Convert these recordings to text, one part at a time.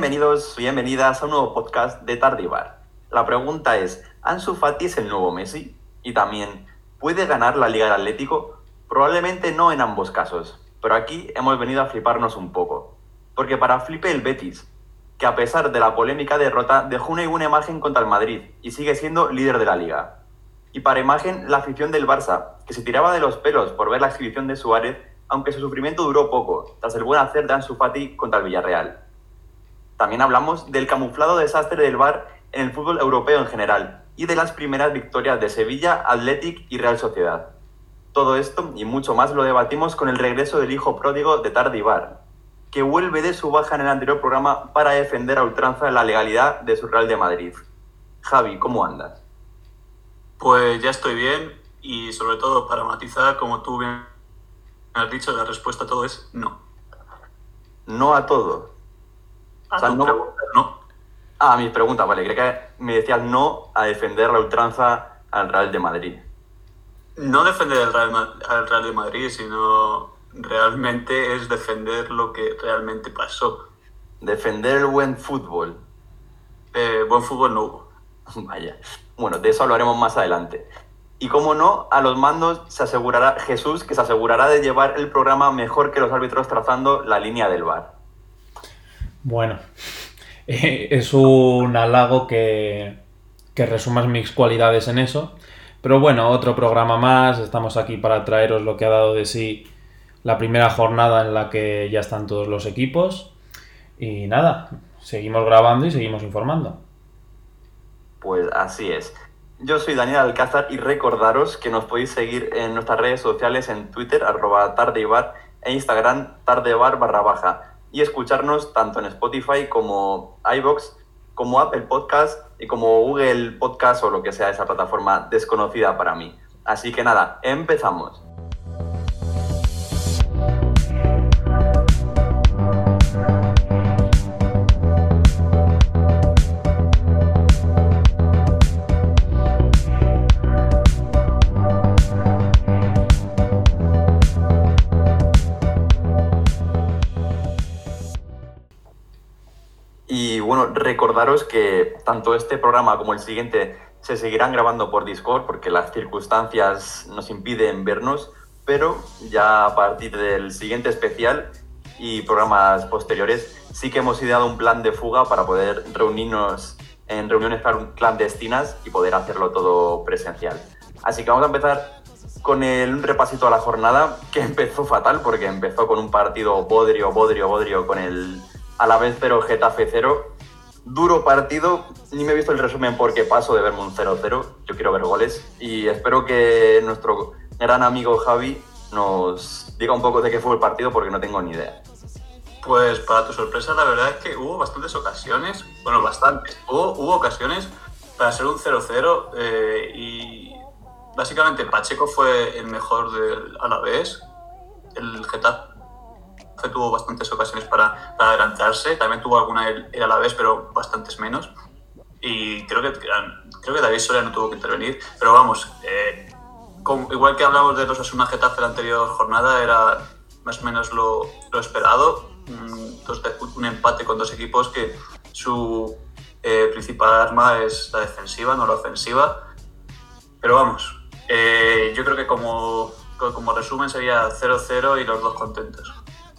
Bienvenidos, bienvenidas a un nuevo podcast de Tardivar. La pregunta es, ¿Ansu Fati es el nuevo Messi? Y también, ¿puede ganar la Liga del Atlético? Probablemente no en ambos casos, pero aquí hemos venido a fliparnos un poco. Porque para flipe el Betis, que a pesar de la polémica derrota dejó una buena imagen contra el Madrid y sigue siendo líder de la liga. Y para imagen la afición del Barça, que se tiraba de los pelos por ver la exhibición de Suárez, aunque su sufrimiento duró poco, tras el buen hacer de Ansu Fati contra el Villarreal. También hablamos del camuflado desastre del Bar en el fútbol europeo en general y de las primeras victorias de Sevilla, Athletic y Real Sociedad. Todo esto y mucho más lo debatimos con el regreso del hijo pródigo de Tardivar, que vuelve de su baja en el anterior programa para defender a ultranza la legalidad de su Real de Madrid. Javi, ¿cómo andas? Pues ya estoy bien y sobre todo para matizar, como tú bien has dicho, la respuesta a todo es no. No a todo. A O sea, tu no- no. Ah, mi pregunta, vale. Creo que me decías no a defender la ultranza al Real de Madrid. No defender al Real, al Real de Madrid, sino realmente es defender lo que realmente pasó. Defender el buen fútbol. Eh, buen fútbol no hubo. Vaya. Bueno, de eso hablaremos más adelante. Y como no, a los mandos se asegurará Jesús, que se asegurará de llevar el programa mejor que los árbitros trazando la línea del bar. Bueno, eh, es un halago que, que resumas mis cualidades en eso. Pero bueno, otro programa más. Estamos aquí para traeros lo que ha dado de sí la primera jornada en la que ya están todos los equipos. Y nada, seguimos grabando y seguimos informando. Pues así es. Yo soy Daniel Alcázar y recordaros que nos podéis seguir en nuestras redes sociales en Twitter, arroba tardebar, e Instagram, tardebar barra baja, y escucharnos tanto en Spotify como iVoox, como Apple Podcast y como Google Podcast o lo que sea esa plataforma desconocida para mí. Así que nada, empezamos. Bueno, recordaros que tanto este programa como el siguiente se seguirán grabando por Discord porque las circunstancias nos impiden vernos, pero ya a partir del siguiente especial y programas posteriores sí que hemos ideado un plan de fuga para poder reunirnos en reuniones clan- clandestinas y poder hacerlo todo presencial. Así que vamos a empezar con el, repasito a la jornada que empezó fatal porque empezó con un partido bodrio, bodrio, bodrio con el Alavés 0, Getafe 0. Duro partido, ni me he visto el resumen porque paso de verme un 0-0, yo quiero ver goles y espero que nuestro gran amigo Javi nos diga un poco de qué fue el partido porque no tengo ni idea. Pues para tu sorpresa, la verdad es que hubo bastantes ocasiones, bueno, bastantes, hubo, hubo ocasiones para ser un 0-0 eh, y básicamente Pacheco fue el mejor del Alavés, el Getafe tuvo bastantes ocasiones para, para adelantarse, también tuvo alguna el, el Alavés, pero bastantes menos. Y creo que, creo que David Soria no tuvo que intervenir, pero vamos, eh, como- igual que hablamos de los Asuna Getafe la anterior jornada, era más o menos lo, lo esperado. Un, de- un empate con dos equipos que su eh, principal arma es la defensiva, no la ofensiva. Pero vamos, eh, yo creo que como, como resumen sería 0-0 y los dos contentos.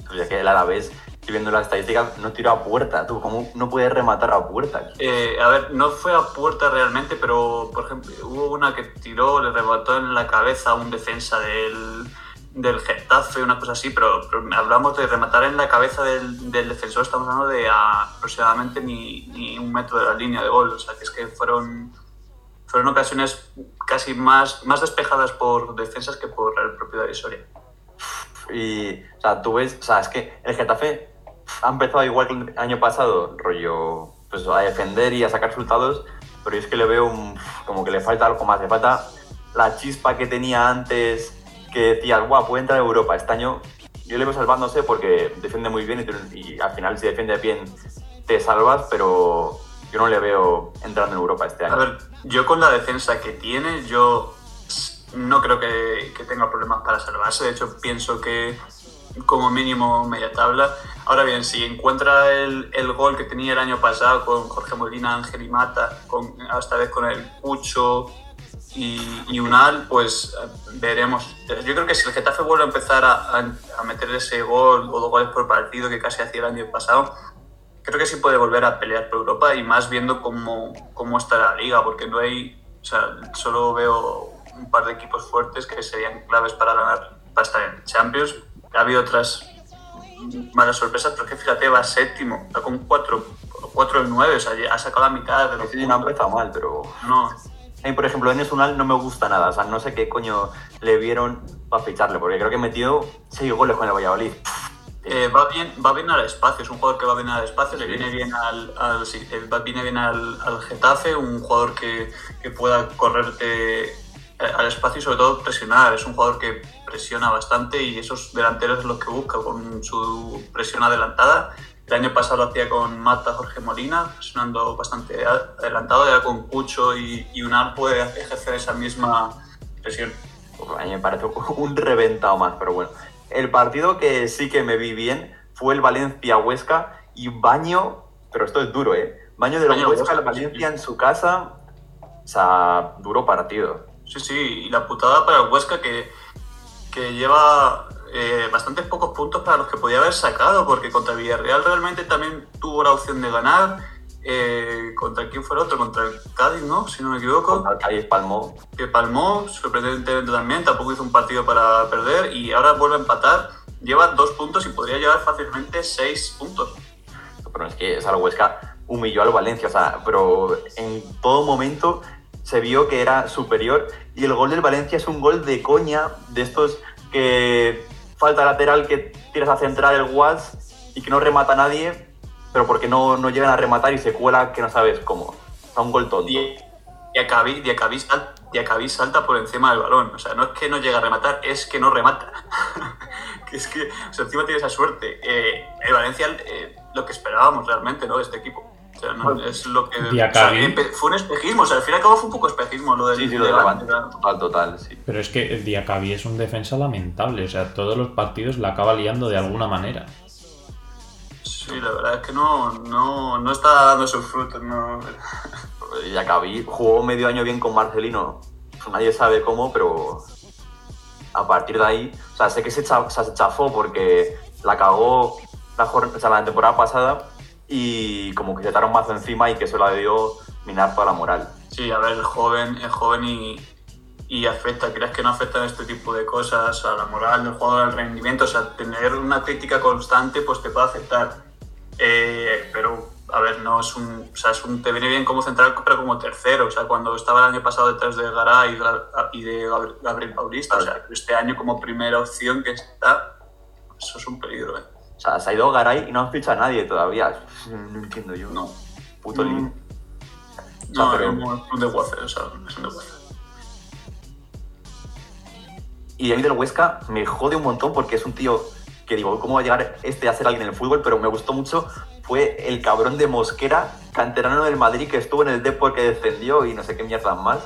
O sea que el Alavés, viendo las estadísticas, no tiró a puerta. ¿Tú cómo no puedes rematar a puerta? Eh, a ver, no fue a puerta realmente, pero por ejemplo, hubo una que tiró, le remató en la cabeza a un defensa del, del Getafe, una cosa así, pero, pero hablamos de rematar en la cabeza del, del defensor, estamos hablando de aproximadamente ni, ni un metro de la línea de gol, o sea que es que fueron, fueron ocasiones casi más, más despejadas por defensas que por el propio David Soria. Y, o sea, tú ves, o sea, es que el Getafe ha empezado igual que el año pasado, rollo, pues a defender y a sacar resultados, pero yo es que le veo un- como que le falta algo más, le falta la chispa que tenía antes, que decías, guau, puede entrar a Europa. Este año yo le veo salvándose porque defiende muy bien y, y al final si defiendes bien te salvas, pero yo no le veo entrando en Europa este año. A ver, yo con la defensa que tiene, yo no creo que, que tenga problemas para salvarse. De hecho, pienso que como mínimo media tabla. Ahora bien, si encuentra el, el gol que tenía el año pasado con Jorge Molina, Ángel y Mata, con, esta vez con el Cucho y, y Unal, pues eh, veremos. Yo creo que si el Getafe vuelve a empezar a, a, a meter ese gol o dos goles por partido que casi hacía el año pasado, creo que sí puede volver a pelear por Europa y más viendo cómo, cómo está la liga, porque no hay, o sea, solo veo un par de equipos fuertes que serían claves para ganar, para estar en Champions. Ha habido otras malas sorpresas, pero es que fíjate, va séptimo, está con 4 4 en 9, o sea, ha sacado la mitad de los Sí, no ha empezado mal, pero... No, A mí, por ejemplo, Enes Unal no me gusta nada. O sea, no sé qué coño le vieron para ficharle, porque creo que metió 6 goles con el Valladolid. Eh, va, bien, va bien al espacio, es un jugador que va bien al espacio, le viene bien al, al- sí, eh, viene bien al, al Getafe, un jugador que, que pueda correrte eh, al espacio y sobre todo presionar. Es un jugador que presiona bastante y esos delanteros es los que busca con su presión adelantada. El año pasado lo hacía con Mata, Jorge Molina, presionando bastante adelantado, ya con Cucho y, y Unal puede ejercer esa misma presión. A mí me parece un reventado más, pero bueno. El partido que sí que me vi bien fue el Valencia-Huesca y Baño, pero esto es duro, ¿eh? Baño de los Huesca, el. Valencia en su casa, o sea, duro partido. Sí, sí, y la putada para el Huesca que, que lleva eh, bastantes pocos puntos para los que podía haber sacado, porque contra Villarreal realmente también tuvo la opción de ganar. Eh, ¿Contra quién fue el otro? Contra el Cádiz, ¿no? Si no me equivoco. Contra el Cádiz Palmó. Que palmó, sorprendentemente también, tampoco hizo un partido para perder y ahora vuelve a empatar. Lleva dos puntos y podría llevar fácilmente seis puntos. Pero es que esa Huesca humilló al Valencia, o sea, pero en todo momento se vio que era superior y el gol del Valencia es un gol de coña, de estos que falta lateral que tiras a centrar el Watts y que no remata nadie, pero porque no, no llegan a rematar y se cuela que no sabes cómo. Sea, un gol tonto. Y Diacabí, Diacabí, sal- Diacabí salta por encima del balón. O sea, no es que no llega a rematar, es que no remata. es que, o sea, encima tiene esa suerte. Eh, el Valencia, eh, lo que esperábamos realmente, ¿no? De este equipo. O sea, no, es lo que. Diacabí. o sea, empe- fue un espejismo. O sea, al fin y al cabo fue un poco espejismo lo del. Sí, sí, lo de del- Levante. Total, total, sí. Pero es que el Diacabí es un defensa lamentable, o sea, todos los partidos la acaba liando de alguna manera. Sí, la verdad es que no, no, no está dando sus frutos. No. Y acabí, jugó medio año bien con Marcelino. Nadie sabe cómo, pero a partir de ahí, o sea, sé que se, cha- o sea, se chafó porque la cagó la, jor- o sea, la temporada pasada y como que se echaron mazo encima y que eso la dio minar toda la moral. Sí, a ver, el joven, es joven y, y afecta. ¿Crees que no afectan este tipo de cosas a la moral del jugador, al rendimiento? O sea, tener una crítica constante pues te puede afectar. Eh, pero, a ver, no es un, o sea, es un. Te viene bien como central, pero como tercero. O sea, cuando estaba el año pasado detrás de Garay y, y de Gabri- Gabriel Paulista. O sea, este año como primera opción que está, eso es un peligro, ¿eh? O sea, se ha ido Garay y no han fichado a nadie todavía. No entiendo yo. No. Puto. Mm. O sea, No, pero- es un desguace, o sea, es un desguace. Y a mí del Huesca me jode un montón porque es un tío que digo, ¿cómo va a llegar este a ser alguien en el fútbol? Pero me gustó mucho. Fue el cabrón de Mosquera, canterano del Madrid, que estuvo en el Depor que descendió y no sé qué mierdas más.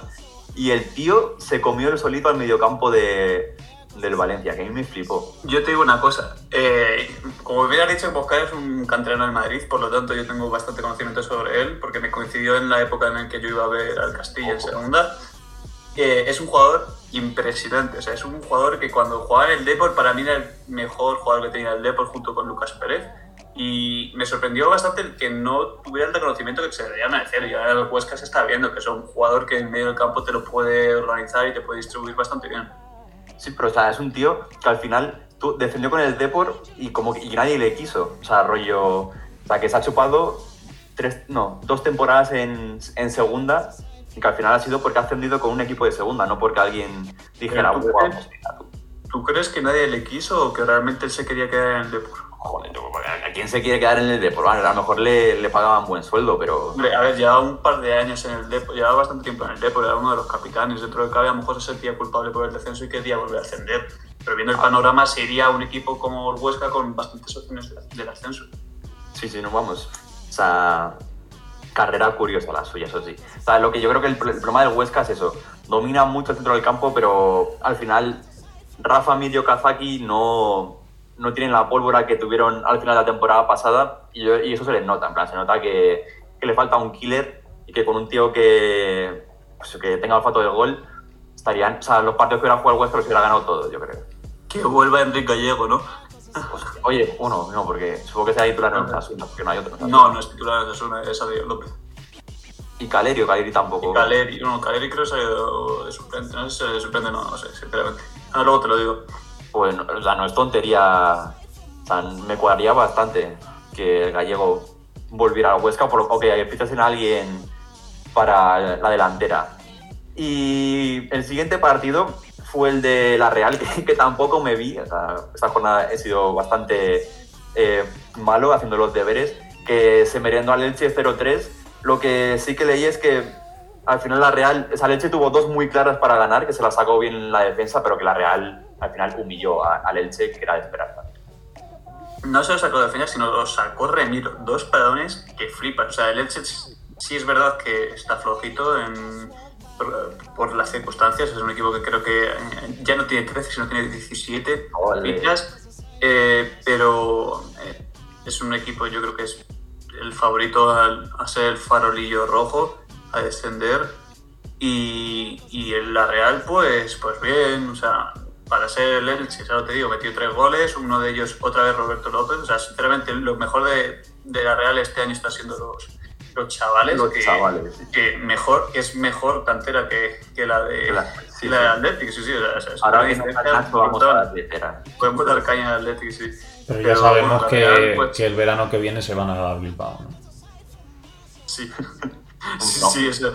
Y el tío se comió el solito al mediocampo de, del Valencia, que a mí me flipó. Yo te digo una cosa, eh, como bien has dicho, Mosquera es un canterano del Madrid, por lo tanto yo tengo bastante conocimiento sobre él, porque me coincidió en la época en la que yo iba a ver al Castilla en segunda. Eh, es un jugador impresionante, o sea, es un jugador que cuando jugaba en el Depor, para mí era el mejor jugador que tenía el Depor junto con Lucas Pérez. Y me sorprendió bastante el que no tuviera el reconocimiento que se debería merecer. Y ahora el Huesca se está viendo que es un jugador que en medio del campo te lo puede organizar y te puede distribuir bastante bien. Sí, pero o sea, es un tío que al final tú, defendió con el Depor y como que y nadie le quiso. O sea, rollo. O sea, que se ha chupado tres, no, dos temporadas en, en segunda y que al final ha sido porque ha ascendido con un equipo de segunda, no porque alguien dijera, tú "Guau, crees- tú". ¿Tú crees que nadie le quiso o que realmente él se quería quedar en el Depor? Joder, ¿a quién se quiere quedar en el Depor? Bueno, a lo mejor le, le pagaban buen sueldo, pero. Hombre, a ver, llevaba un par de años en el Depor, llevaba bastante tiempo en el Depor, era uno de los capitanes. Dentro de cabe, a lo mejor se sentía culpable por el descenso y quería volver a ascender. Pero viendo el panorama, se iría a un equipo como el Huesca con bastantes opciones de- del ascenso. Sí, sí, no vamos. O sea, carrera curiosa la suya, eso sí. O sea, lo que yo creo que el, el problema del Huesca es eso. Domina mucho el centro del campo, pero al final Rafa Mirio Kazaki no, no tienen la pólvora que tuvieron al final de la temporada pasada y, y eso se les nota, en plan, se nota que, que, le falta un killer y que con un tío que, pues, que tenga olfato de gol, estarían, o sea, los partidos que hubiera jugado el West los hubiera ganado todos, yo creo. Que vuelva Enrique Gallego, ¿no? Pues, oye, uno, no, porque supongo que sea titular en Osasuna, porque no hay otro. No, no es titular en Osasuna, es Adrián López. Y Calerio, Caleri tampoco. Y Caleri, no, Caleri creo que se ha ido de suplente, no sé si se suplente, no, no sé, sinceramente. Ahora luego te lo digo. Pues, o sea, no es tontería, o sea, me cuadraría bastante que el gallego volviera a Huesca, por, o que fichasen a alguien para la delantera. Y el siguiente partido fue el de la Real, que, que tampoco me vi. O sea, esta jornada he sido bastante eh, malo haciendo los deberes, que se merendó al Elche 0-3. Lo que sí que leí es que al final la Real, esa Elche tuvo dos muy claras para ganar, que se la sacó bien en la defensa, pero que la Real al final humilló al Elche, que era de esperar. No se lo sacó de defensa, sino lo sacó Remiro. Dos paradones que flipan. O sea, el Elche sí es verdad que está flojito en por, por, las circunstancias. Es un equipo que creo que ya no tiene 13, sino tiene 17 fichas. Eh, pero eh, es un equipo, yo creo que es el favorito a, a, ser el farolillo rojo, a descender. Y, y en la Real, pues, pues bien, o sea, para ser el Elche, ya te digo, metió tres goles, uno de ellos otra vez Roberto López. O sea, sinceramente, lo mejor de, de la Real este año está siendo los, los chavales, los que, chavales sí. que, mejor, que es mejor cantera que, que la de la, sí, la de Athletic, sí, sí. O sea, Ahora que Nacho vamos a la letera. Pueden botar caña de Athletic, sí. Pero, Pero ya sabemos bueno, que, Real, pues... que, el verano que viene se van a Bilbao, ¿no? Sí, sí, no. sí, eso.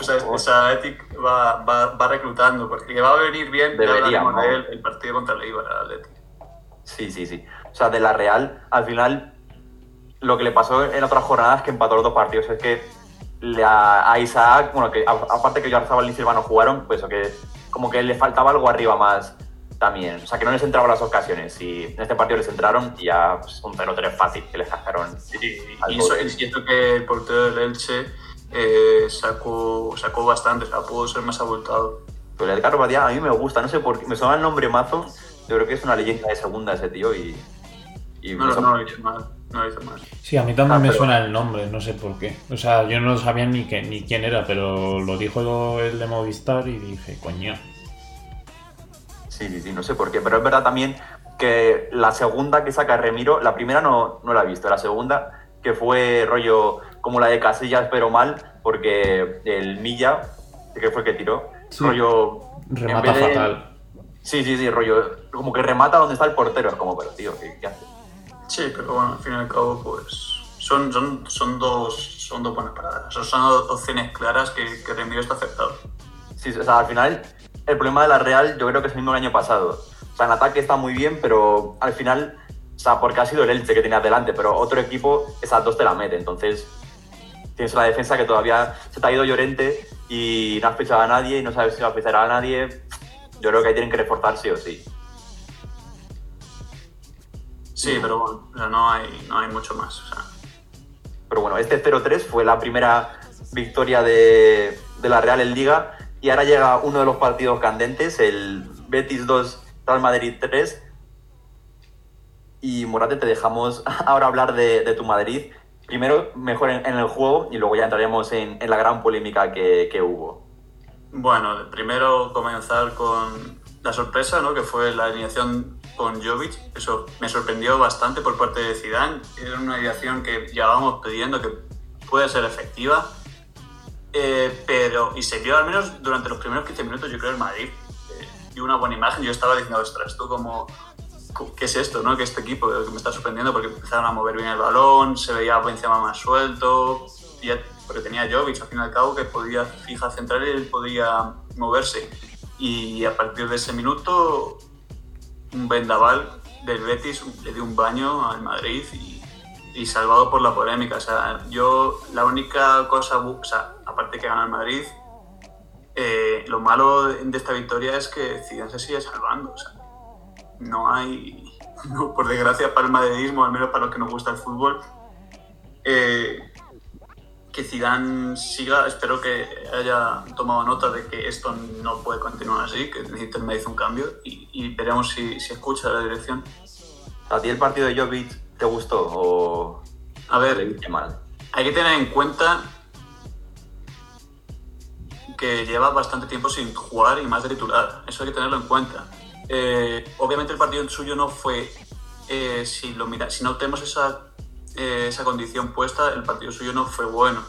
O sea, esa Athletic va, va, va, reclutando, porque va a venir bien el partido contra el Eibar, Athletic. Sí, sí, sí. O sea, de la Real, al final lo que le pasó en otras jornadas que empató los dos partidos es que le a, Isaac, bueno, que a, aparte que Yarzabal y Silva no jugaron, pues que como que le faltaba algo arriba más también. O sea, que no les entraban las ocasiones. Y en este partido les entraron y ya pues, un 0-3 fácil que les gastaron. Sí, y eso es cierto que el portero del Elche eh, sacó, sacó bastante, o sea, pudo ser más abultado. Pero el Edgar Badía a mí me gusta, no sé por qué, me suena el nombre mazo. Yo creo que es una leyenda de segunda ese tío y. y no, no, no, hizo mal. No hizo mal. Sí, a mí también ah, me pero... suena el nombre, no sé por qué. O sea, yo no sabía ni, que, ni quién era, pero lo dijo el de Movistar y dije, coño. Sí, sí, sí, no sé por qué. Pero es verdad también que la segunda que saca Remiro, la primera no, no la he visto, la segunda que fue rollo como la de Casillas, pero mal, porque el Milla, que fue el que tiró, sí. rollo. Remata de... fatal. Sí, sí, sí, rollo. Como que remata donde está el portero. Es como, pero tío, ¿qué, qué hace? Sí, pero bueno, al fin y al cabo, pues. Son, son, son, dos, son dos buenas paradas. O sea, son opciones claras que, que Remiro está aceptado. Sí, o sea, al final, el problema de la Real, yo creo que es el mismo el año pasado. O sea, en ataque está muy bien, pero al final o sea, porque ha sido el Elche que tenía delante, pero otro equipo esas dos te la mete. Entonces, tienes una defensa que todavía se te ha ido Llorente y no has fichado a nadie y no sabes si va a fichar a nadie. Yo creo que ahí tienen que reforzar sí o sí. Sí, pero bueno, no hay, no hay mucho más. O sea. Pero bueno, este 0-3 fue la primera victoria de, de la Real en Liga y ahora llega uno de los partidos candentes, el Betis 2, Real Madrid 3 y Morate, te dejamos ahora hablar de, de tu Madrid. Primero, mejor en, en, el juego y luego ya entraremos en, en la gran polémica que, que, hubo. Bueno, primero comenzar con la sorpresa, ¿no? que fue la alineación con Jovic. Eso me sorprendió bastante por parte de Zidane. Era una alineación que llevábamos pidiendo que puede ser efectiva. Eh, pero, y se vio al menos durante los primeros 15 minutos, yo creo, el Madrid. Eh, y una buena imagen. Yo estaba diciendo, ostras, tú como ¿qué es esto? ¿no? Que este equipo que me está sorprendiendo porque empezaron a mover bien el balón, se veía Benzema más suelto, ya, porque tenía Jovic al fin y al cabo que podía fija central y él podía moverse. Y a partir de ese minuto, un vendaval del Betis le dio un baño al Madrid y, y salvado por la polémica. O sea, yo la única cosa, o sea, aparte que gana el Madrid, eh, lo malo de esta victoria es que Zidane se sigue salvando. O sea, no hay, no, por desgracia para el madridismo, al menos para los que nos gusta el fútbol, eh, que Zidane siga, espero que haya tomado nota de que esto no puede continuar así, que necesita el Madrid un cambio y, y veremos si, si, escucha la dirección. ¿A ti el partido de Jovic te gustó o A ver, viste mal? hay que tener en cuenta que lleva bastante tiempo sin jugar y más de titular. Eso hay que tenerlo en cuenta. Eh, obviamente el partido suyo no fue, eh, si, lo mira, si no tenemos esa, eh, esa condición puesta, el partido suyo no fue bueno.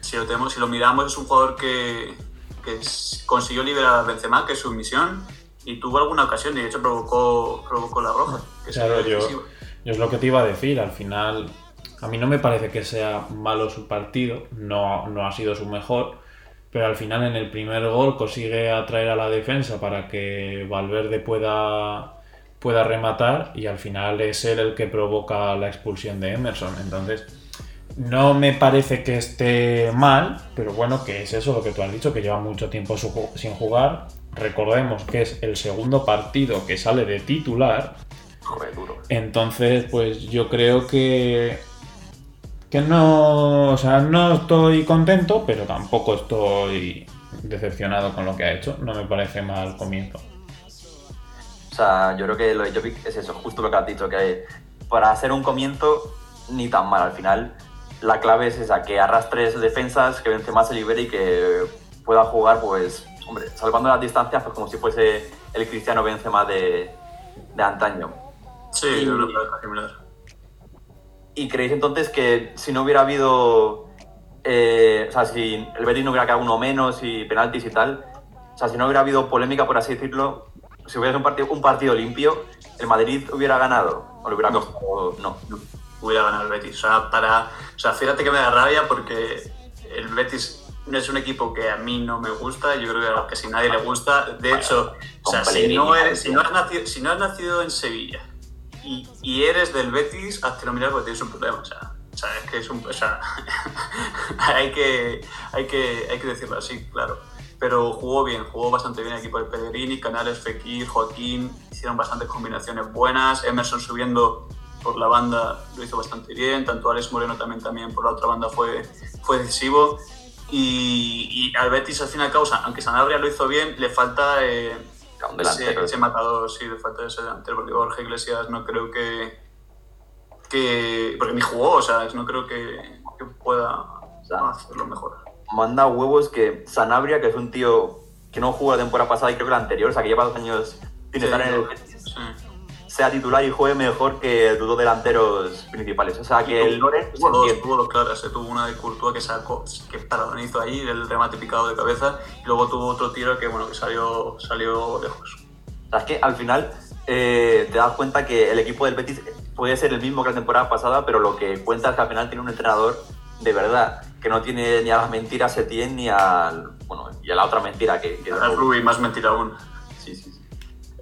Si lo, tenemos, si lo miramos, es un jugador que, consiguió liberar a Benzema, que es su misión, y tuvo alguna ocasión, y de hecho provocó, provocó la roja. Que Claro, yo es lo que te iba a decir. Al final, a mí no me parece que sea malo su partido. No, no ha sido su mejor. Pero al final, en el primer gol, consigue atraer a la defensa para que Valverde pueda, pueda rematar. Y al final es él el que provoca la expulsión de Emerson. Entonces, no me parece que esté mal. Pero bueno, que es eso lo que tú has dicho, que lleva mucho tiempo sin jugar. Recordemos que es el segundo partido que sale de titular. Joder, duro. Entonces, pues yo creo que. Que no. O sea, no estoy contento, pero tampoco estoy decepcionado con lo que ha hecho. No me parece mal comienzo. O sea, yo creo que lo de Jovic es eso, justo lo que has dicho, que para hacer un comienzo ni tan mal. Al final, la clave es esa, que arrastres defensas, que Benzema se libere y que pueda jugar, pues, hombre, salvando las distancias, pues como si fuese el Cristiano Benzema de, de antaño. Sí, Y- yo creo que es similar. ¿Y creéis entonces que si no hubiera habido, eh, o sea, si el Betis no hubiera quedado uno menos y penaltis y tal, o sea, si no hubiera habido polémica, por así decirlo, si hubiera sido un partido, un partido limpio, ¿el Madrid hubiera ganado? ¿O le hubiera costado? No. hubiera ganado el Betis. O sea, para, o sea, fíjate que me da rabia porque el Betis no es un equipo que a mí no me gusta, yo creo que a casi nadie le gusta. De hecho, o sea, con si no, Pellegrini, eres, si, no has nacido, si no has nacido en Sevilla y, y eres del Betis, hazte mirar porque tienes un problema. O sea, es que es un. O sea, hay, que, hay, que, hay que decirlo así, claro. Pero jugó bien, jugó bastante bien el equipo de Pellegrini, Canales, Fekir, Joaquín, hicieron bastantes combinaciones buenas, Emerson subiendo por la banda lo hizo bastante bien, tanto Alex Moreno también, también por la otra banda fue, fue decisivo. Y, y al Betis, al fin y al cabo, aunque Sanabria lo hizo bien, le falta eh, Un ese, delantero. ese matador, sí, le falta ese delantero, porque Jorge Iglesias no creo que. que porque ni jugó, o sea, no creo que, que pueda sea, hacerlo mejor. Manda huevos que Sanabria, que es un tío que no jugó la temporada pasada y creo que la anterior, o sea, que lleva dos años sin Sí, estar en el sí. Sea titular y juegue mejor que los dos delanteros principales. O sea, que el Loren Tuvo dos, tuvo dos claras, eh, tuvo una de Courtois que sacó, que paradón hizo ahí, el remate picado de cabeza, y luego tuvo otro tiro que bueno que salió, salió lejos. O sea, es que al final eh, te das cuenta que el equipo del Betis puede ser el mismo que la temporada pasada, pero lo que cuenta es que al final tiene un entrenador de verdad, que no tiene ni a las mentiras Setién ni al, bueno, y a la otra mentira que... que El Rubi, más mentira aún.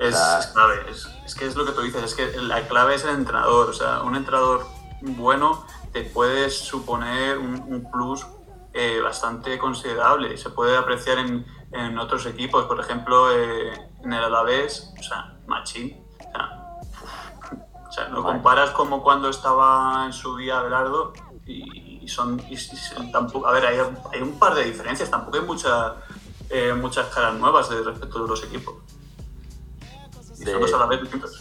Es, clave, es, es que es lo que tú dices, es que la clave es el entrenador, o sea, un entrenador bueno te puede suponer un, un plus eh, bastante considerable, se puede apreciar en, en otros equipos, por ejemplo, eh, en el Alavés, o sea, Machín, o sea, o sea, lo Vale. comparas como cuando estaba en su día Belardo y, y son, y- y tampoco, a ver, hay, hay un par de diferencias, tampoco hay mucha, eh, muchas caras nuevas de respecto de los equipos. Y De- son dos a la vez distintos.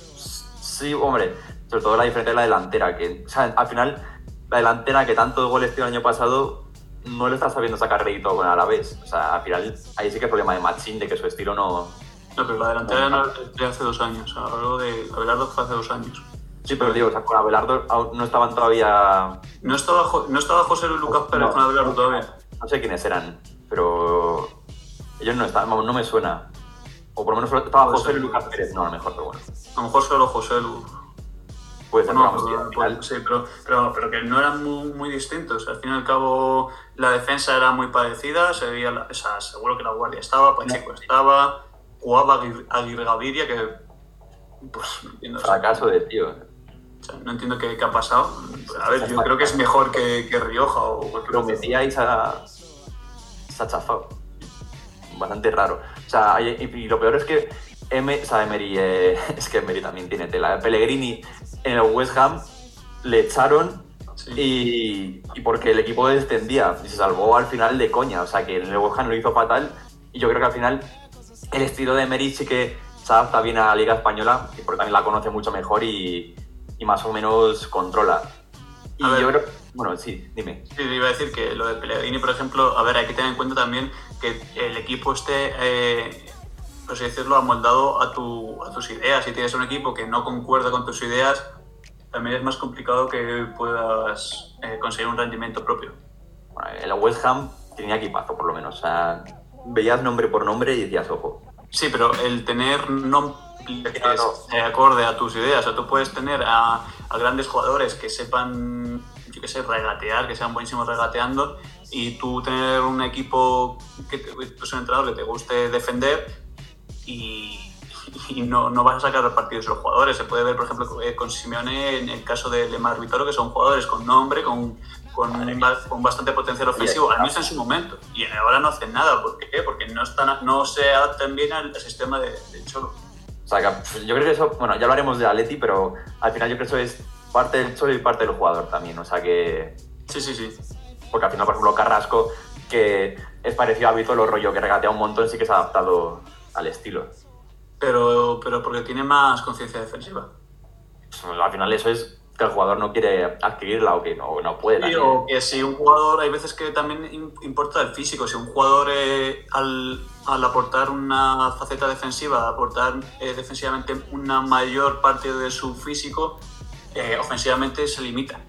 Sí, hombre, sobre todo la diferencia de la delantera, que, o sea, al final, la delantera que tantos goles tiene el año pasado, no le está sabiendo sacar rédito con la vez. O sea, al final, ahí sí que es problema de Machín, de que su estilo no... No, pero la delantera no de hace dos años. Hablo de Abelardo fue hace dos años. Sí, pero digo, o sea, con Abelardo no estaban todavía... No estaba, no estaba José Luis Lucas Pérez No. con Abelardo todavía. No sé quiénes eran, pero ellos no estaban, no me suena. O por lo menos estaba José ser. y Lucas Pérez, no, a lo mejor, pero bueno. A lo mejor solo José Lu. Puede ser, No, pero sí, pero, pero, pero que no eran muy, muy distintos. Al fin y al cabo, la defensa era muy parecida. Se veía la- o sea, seguro que la guardia estaba, Pacheco estaba, jugaba Aguirre- Gaviria, que. Pues no entiendo. o sea, fracaso de tío. o sea, no entiendo qué, qué ha pasado. A ver, yo creo que es mejor que, que Rioja o cualquier Lo otro. metía y se ha, se ha chafado. Bastante raro. O sea, y, y lo peor es que M, o sea, Emery, eh, es que Emery también tiene tela. Pellegrini en el West Ham le echaron Sí. y, y porque el equipo descendía y se salvó al final de coña. O sea, que en el West Ham lo hizo fatal y yo creo que al final el estilo de Emery sí que se adapta bien a la Liga Española, porque también la conoce mucho mejor y, y más o menos controla. Y yo creo, bueno, sí, dime. Sí, iba a decir que lo de Pellegrini, por ejemplo, a ver, hay que tener en cuenta también que el equipo esté, eh, por así decirlo, amoldado a, tu, a tus ideas. Si tienes un equipo que no concuerda con tus ideas, también es más complicado que puedas eh, conseguir un rendimiento propio. Bueno, el West Ham tenía equipazo, por lo menos. O sea, veías nombre por nombre y decías, ojo. Sí, pero el tener nombre que acorde a tus ideas, o sea, tú puedes tener a, a grandes jugadores que sepan, yo qué sé, regatear, que sean buenísimos regateando, y tú tener un equipo, que te, pues un entrenador que te guste defender y, y no, no vas a sacar partidos de los jugadores. Se puede ver, por ejemplo, eh, con Simeone en el caso de Lemar Vitoro, que son jugadores con nombre, con, con, con bastante potencial ofensivo, al menos en su momento. Y ahora no hacen nada. ¿Por qué? Porque no, están, no se adaptan bien al sistema de, de Cholo. O sea, que pues, yo creo que eso, bueno, ya hablaremos de Atleti, pero al final yo creo que eso es parte del Cholo y parte del jugador también. O sea, que Sí, sí, sí. Porque al final, por ejemplo, Carrasco, que es parecido a Vitolo, rollo que regatea un montón, sí que se ha adaptado al estilo. Pero, pero porque tiene más conciencia defensiva. Pues, al final eso es que el jugador no quiere adquirirla o que no, no puede. También. o que si un jugador, hay veces que también im- importa el físico. Si un jugador eh, al, al aportar una faceta defensiva, aportar eh, defensivamente una mayor parte de su físico, eh, ofensivamente se limita.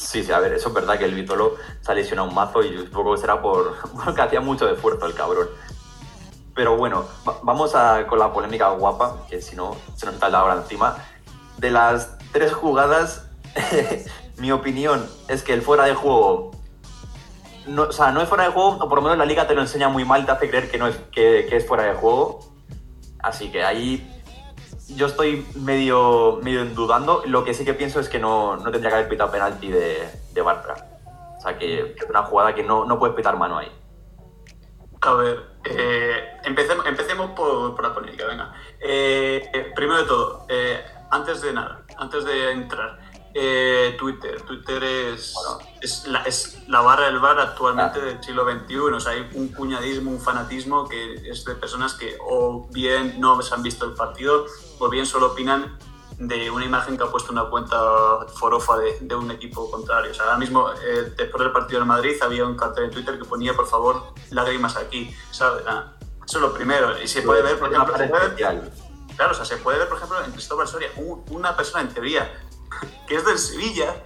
Sí, sí, a ver, eso es verdad que el Vitolo se ha lesionado un mazo y supongo que será por porque hacía mucho esfuerzo el cabrón. Pero bueno, va- vamos a, con la polémica guapa, que si no se nos está la hora encima. De las tres jugadas, mi opinión es que el fuera de juego. No, o sea, no es fuera de juego, o por lo menos la liga te lo enseña muy mal, te hace creer que, no es, que es fuera de juego. Así que ahí yo estoy medio, medio dudando. Lo que sí que pienso es que no, no tendría que haber pitado penalti de, de Bartra. O sea, que, es una jugada que no, no puedes pitar mano ahí. A ver, eh, empecemos, empecemos por, por la polémica, venga. Eh, eh, primero de todo, eh, antes de nada, antes de entrar, eh, Twitter. Twitter es, Bueno. es, la, es la barra del bar actualmente Ah. del siglo XXI. O sea, hay un cuñadismo, un fanatismo que es de personas que o bien no se han visto el partido o bien solo opinan de una imagen que ha puesto una cuenta forofa de, de un equipo contrario. O sea, ahora mismo, eh, después del partido en Madrid, había un cartel en Twitter que ponía, por favor, lágrimas aquí, ¿sabes? Ah, Eso es lo primero. Y se puede ver, por ejemplo, se pared puede ver- especial. Claro, o sea, se puede ver, por ejemplo, en Cristóbal Soria, un- una persona en teoría que es del Sevilla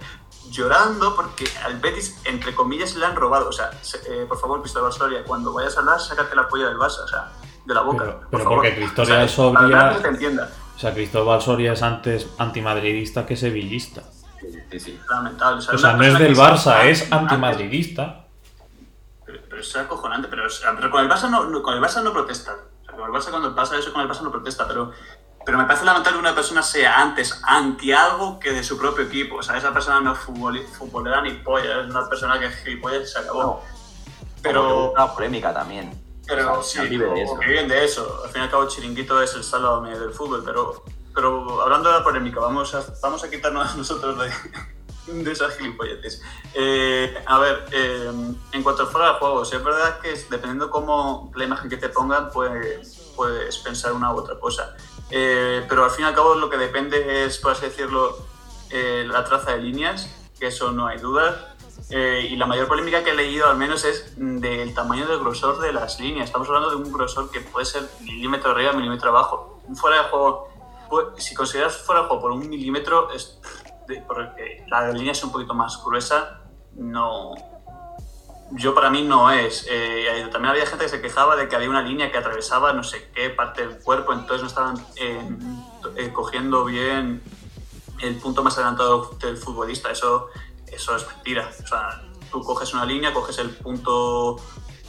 llorando porque al Betis, entre comillas, le han robado. O sea, se- eh, por favor, Cristóbal Soria, cuando vayas a hablar, sácate la polla del Barça, o sea, de la boca. Pero- por pero favor. porque Cristóbal O sea, Soria- te entienda. O sea, Cristóbal Soria es antes antimadridista que sevillista. Sí, sí, sí. Lamentable. O sea, no es del Barça, se- es antimadridista. Pero, pero es acojonante, pero, o sea, pero con el Barça no, no- con el Barça no protesta. O sea, con el Barça cuando pasa eso con el Barça no protesta, pero, pero me parece lamentable que una persona sea antes anti algo que de su propio equipo. O sea, esa persona no es futbolera ni polla, es una persona que es gilipollas y se acabó. No, pero, Una polémica también. pero O sea, sí, vive de eso. que viven de eso. Al fin y al cabo, el chiringuito es el sálvame del fútbol, pero, pero hablando de la polémica, vamos a, vamos a quitarnos nosotros de, de esas gilipolletes. Eh, a ver, eh, en cuanto al fuera de juego, sí es verdad que dependiendo cómo la imagen que te pongan, pues, puedes pensar una u otra cosa. Eh, pero al fin y al cabo lo que depende es, por así decirlo, eh, la traza de líneas, que eso no hay dudas. Eh, y la mayor polémica que he leído al menos es del tamaño del grosor de las líneas. Estamos hablando de un grosor que puede ser milímetro arriba, milímetro abajo. Fuera de juego, pues, si consideras fuera de juego por un milímetro, es, de- porque la línea es un poquito más gruesa, no... Yo para mí no es. Eh, también había gente que se quejaba de que había una línea que atravesaba no sé qué parte del cuerpo, entonces no estaban eh, eh, cogiendo bien el punto más adelantado del futbolista. Eso, eso es mentira. O sea, tú coges una línea, coges el punto,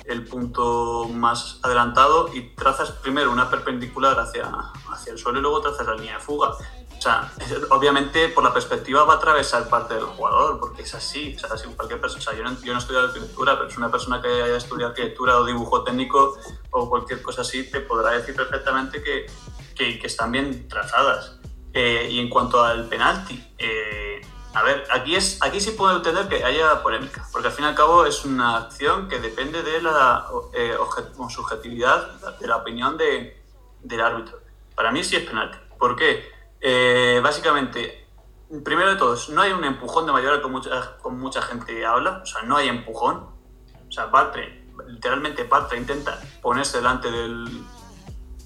el punto más adelantado y trazas primero una perpendicular hacia, hacia el suelo y luego trazas la línea de fuga. O sea, obviamente por la perspectiva va a atravesar parte del jugador, porque es así. O sea, si cualquier persona, o sea, yo, no, yo no he estudiado arquitectura, pero es una persona que haya estudiado arquitectura o dibujo técnico o cualquier cosa así, te podrá decir perfectamente que, que, que están bien trazadas. Eh, y en cuanto al penalti, eh, a ver, aquí, es, aquí sí puedo entender que haya polémica, porque al fin y al cabo es una acción que depende de la eh, subjetividad, de la opinión de, del árbitro. Para mí sí es penalti. ¿Por qué? Eh, básicamente, primero de todos, no hay un empujón de Mayoral como mucha, con mucha gente habla. O sea, no hay empujón. O sea, Bartra, literalmente Bartra intenta ponerse delante del,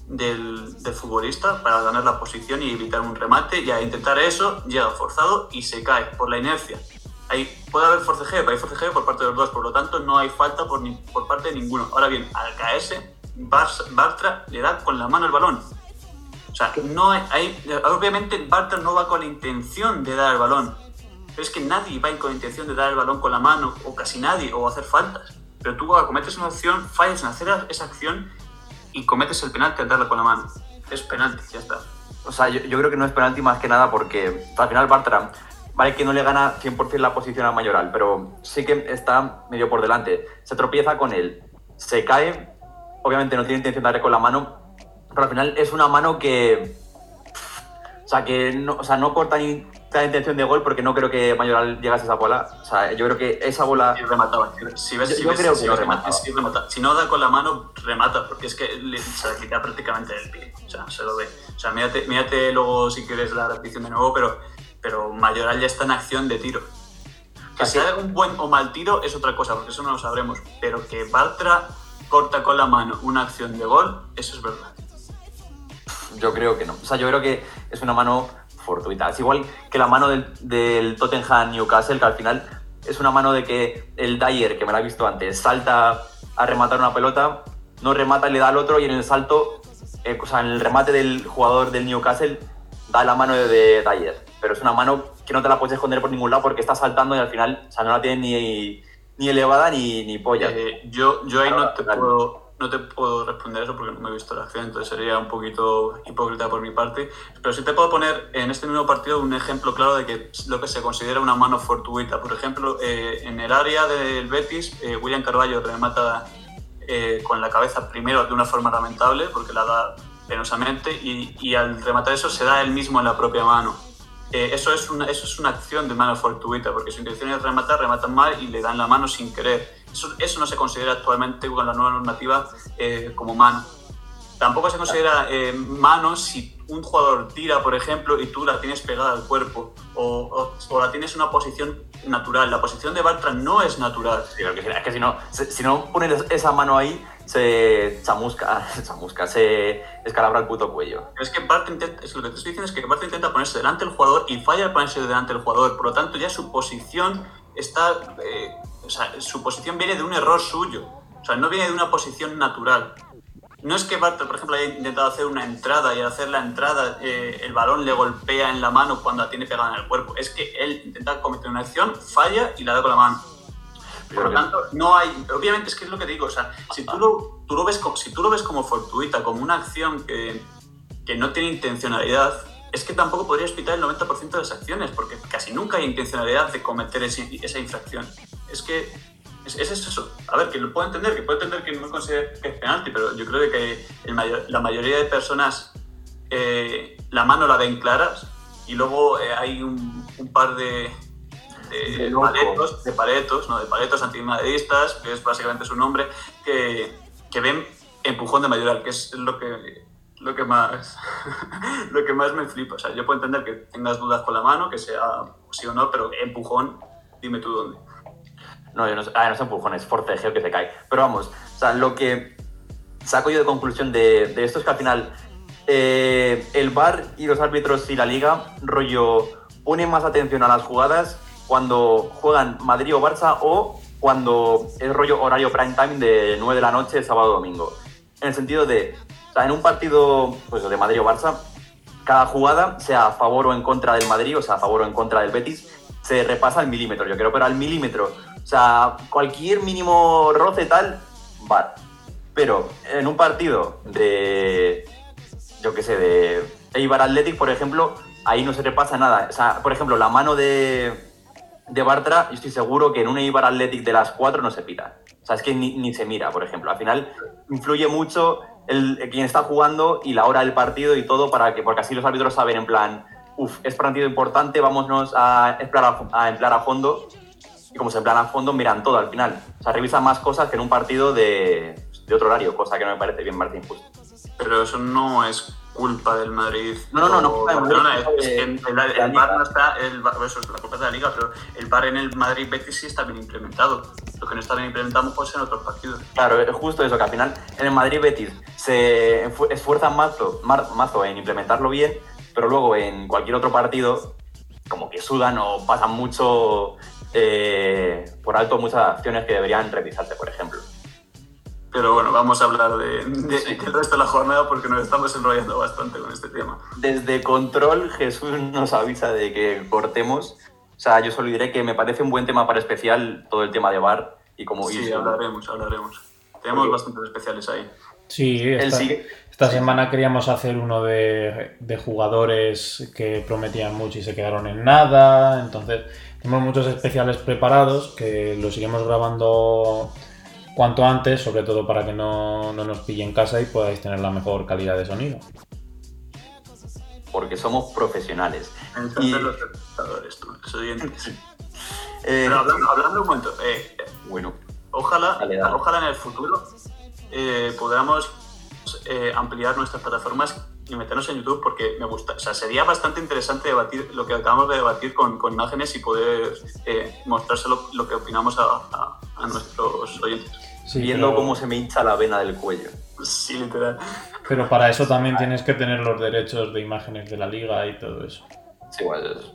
del, futbolista para ganar la posición y evitar un remate y a intentar eso llega forzado y se cae por la inercia. Ahí puede haber forcejeo, pero hay forcejeo por parte de los dos, por lo tanto no hay falta por, ni, por parte de ninguno. Ahora bien, al caerse, Bartra le da con la mano el balón. Obviamente Bartra no va con la intención de dar el balón, pero es que nadie va con la intención de dar el balón con la mano, o casi nadie, o hacer faltas. Pero tú cometes una acción, fallas en hacer esa acción y cometes el penalti al darle con la mano. Es penalti, ya está. O sea, yo, creo que no es penalti más que nada porque al final Bartra, vale que no le gana 100% la posición al Mayoral, pero sí que está medio por delante. Se tropieza con él, se cae, obviamente no tiene intención de darle con la mano, pero al final es una mano que... O sea, que no, o sea, no corta ni la intención de gol porque no creo que Mayoral llegase a esa bola. O sea, yo creo que esa bola. Sí, remataba. Si ves, yo, creo que remata. Si no da con la mano, remata, porque es que le, se le quita prácticamente el pie. O sea, se lo ve. O sea, mírate, mírate luego si quieres la repetición de nuevo, pero, pero Mayoral ya está en acción de tiro. Que sea un buen o mal tiro es otra cosa, porque eso no lo sabremos. Pero que Bartra corta con la mano una acción de gol, eso es verdad. Yo creo que no. O sea, yo creo que es una mano fortuita. Es igual que la mano del, del Tottenham Newcastle, que al final es una mano de que el Dyer, que me la he visto antes, salta a rematar una pelota, no remata y le da al otro, y en el salto, eh, o sea, en el remate del jugador del Newcastle, da la mano de, Dyer. Pero es una mano que no te la puedes esconder por ningún lado porque está saltando y al final, o sea, no la tiene ni, ni elevada ni, ni polla. Eh, yo, yo ahí no te puedo no te puedo responder eso porque no me he visto la acción, entonces sería un poquito hipócrita por mi parte. Pero sí te puedo poner en este mismo partido un ejemplo claro de que lo que se considera una mano fortuita. Por ejemplo, eh, en el área del Betis, eh, William Carballo remata eh, con la cabeza primero de una forma lamentable porque la da penosamente y, y al rematar eso se da él mismo en la propia mano. eso, es una, eso es una acción de mano fortuita porque su intención es rematar, rematan mal y le dan la mano sin querer eso, no se considera actualmente con la nueva normativa eh, como mano. Tampoco se considera eh, mano si un jugador tira, por ejemplo, y tú la tienes pegada al cuerpo o, o, la tienes en una posición natural. La posición de Bartra no es natural. es que si no, si no pones esa mano ahí, se chamusca, chamusca, se escalabra el puto cuello. Es que Bartra intenta, es lo que te estoy diciendo es que Bartra intenta ponerse delante del jugador y falla al ponerse delante del jugador. Por lo tanto, ya su posición está eh, o sea, su posición viene de un error suyo. O sea, no viene de una posición natural. No es que Bartra, por ejemplo, haya intentado hacer una entrada y al hacer la entrada eh, el balón le golpea en la mano cuando la tiene pegada en el cuerpo. Es que él intenta cometer una acción, falla y la da con la mano. Por lo tanto, no hay. Obviamente, es que es lo que digo. O sea, si tú lo, tú lo, ves, como, si tú lo ves como fortuita, como una acción que, que no tiene intencionalidad, es que tampoco podrías pitar el 90% de las acciones, porque casi nunca hay intencionalidad de cometer esa infracción. Es que es, eso. A ver, que lo puedo entender, que puedo entender que no considere que es penalti, pero yo creo que la mayoría de personas eh, la mano la ven claras y luego eh, hay un, par de, de, paletos, de paletos, ¿no? de paletos antimadridistas, que es básicamente su nombre, que, que ven empujón de mayoral, que es lo que lo que más lo que más me flipa. O sea, yo puedo entender que tengas dudas con la mano, que sea sí o no, pero empujón, dime tú dónde. No, yo no, ah, no es empujón, es forcejeo que se cae. Pero vamos, o sea, lo que saco yo de conclusión de, de esto es que al final eh, el VAR y los árbitros y la liga, rollo, ponen más atención a las jugadas cuando juegan Madrid o Barça o cuando es rollo horario prime time de 9 de la noche, sábado o domingo. En el sentido de, o sea, en un partido pues, de Madrid o Barça, cada jugada, sea a favor o en contra del Madrid, o sea, a favor o en contra del Betis, se repasa al milímetro, yo creo, pero al milímetro. O sea, cualquier mínimo roce tal, va. Pero en un partido de, yo qué sé, de Eibar Athletic, por ejemplo, ahí no se repasa nada. O sea, por ejemplo, la mano de, de Bartra, yo estoy seguro que en un Eibar Athletic de las cuatro no se pita. O sea, es que ni, ni se mira, por ejemplo. Al final influye mucho el, quien está jugando y la hora del partido y todo, para que, porque así los árbitros saben en plan, uff, es partido importante, vámonos a emplear a, emplear a fondo. Y como se emplean a fondo, miran todo al final. O sea, revisan más cosas que en un partido de, de otro horario, cosa que no me parece bien, Martín, justo. Pero eso no es culpa del Madrid. No, no, no, no, Barcelona, es, que el, el. VAR no está, el, VAR- eso es la culpa de la liga, pero el VAR en el Madrid Betis sí está bien implementado. Lo que no está bien implementado pues en otros partidos. Claro, es justo eso, que al final en el Madrid Betis se esfuerzan mazo, mazo en implementarlo bien, pero luego en cualquier otro partido como que sudan o pasan mucho eh, por alto muchas acciones que deberían revisarse, por ejemplo. Pero bueno, vamos a hablar de, de- Sí. del resto de la jornada porque nos estamos enrollando bastante con este tema. Desde Control, Jesús nos avisa de que cortemos. O sea, yo solo diré que me parece un buen tema para especial todo el tema de bar y como Sí, hablaremos, hablaremos. Tenemos bastantes especiales ahí. Sí, esta, esta Sí. semana queríamos hacer uno de, de jugadores que prometían mucho y se quedaron en nada. Entonces, tenemos muchos especiales preparados que los iremos grabando cuanto antes, sobre todo para que no, no nos pille en casa y podáis tener la mejor calidad de sonido. porque somos profesionales. Encender Y- los espectadores, tú, los oyentes. Eh, Pero hablando, hablando un momento, eh, eh, bueno, ojalá, Dale, dale. ojalá en el futuro eh, podamos eh, ampliar nuestras plataformas y meternos en YouTube porque me gusta, o sea, sería bastante interesante debatir lo que acabamos de debatir con, con imágenes y poder eh, mostrárselo lo que opinamos a, a- a nuestros oyentes. Sí, viendo pero, cómo se me hincha la vena del cuello. Sí, literal. pero para eso también tienes que tener los derechos de imágenes de la liga y todo eso. Sí, igual es-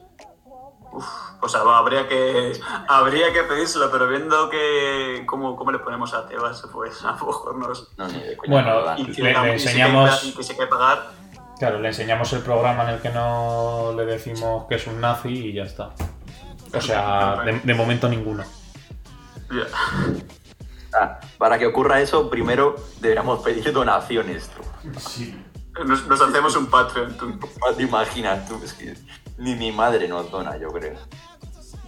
O sea, va, habría que habría que pedírselo, pero viendo que cómo, cómo le ponemos a Tebas, pues a lo mejor nos... No, ni de coña Bueno. Y que, Le- enseñamos- y que se hay que pagar. Claro, le enseñamos el programa en el que no le decimos que es un nazi y ya está. O sea, de, de momento ninguno. Ya. Ah, para que ocurra eso, primero deberíamos pedir donaciones. Tú. Nos, nos hacemos un Patreon, tú. No te imaginas, tú, es que ni mi madre nos dona, yo creo.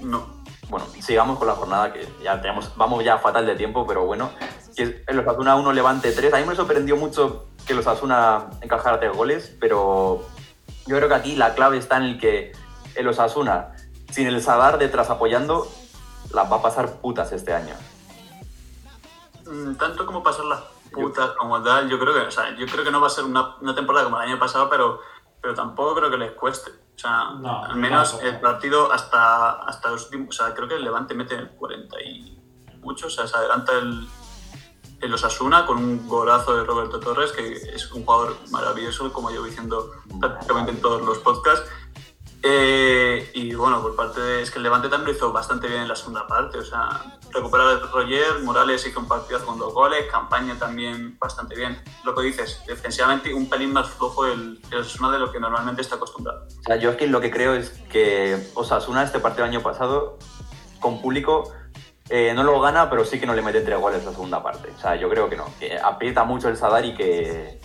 No. Bueno, sigamos con la jornada que ya tenemos, vamos ya fatal de tiempo, pero bueno. Que es- el Osasuna 1 levante 3. A mí me sorprendió mucho que los Osasuna encajara tres goles, pero yo creo que aquí la clave está en el que el Osasuna, sin el Sadar detrás apoyando, las va a pasar putas este año. Mm, Tanto como pasar las putas como tal, yo creo que, o sea, yo creo que no va a ser una, una temporada como el año pasado, pero, pero tampoco creo que les cueste. O sea, No, al menos tampoco. el partido hasta, hasta los últimos, o sea, creo que el Levante mete el 40 y mucho, o sea, se adelanta el, el Osasuna con un golazo de Roberto Torres, que es un jugador maravilloso, como llevo diciendo prácticamente en todos los podcasts. Eh, y bueno, por parte. Es que el Levante también hizo bastante bien en la segunda parte. O sea, recuperar el Roger, Morales hizo un partido con dos goles, campaña también bastante bien. Lo que dices, defensivamente un pelín más flojo el, el Osasuna de lo que normalmente está acostumbrado. O sea, yo lo que creo es que Osasuna este partido del año pasado, con público, eh, no lo gana, pero sí que no le mete tres goles la segunda parte. O sea, yo creo que no, que aprieta mucho el Sadar y que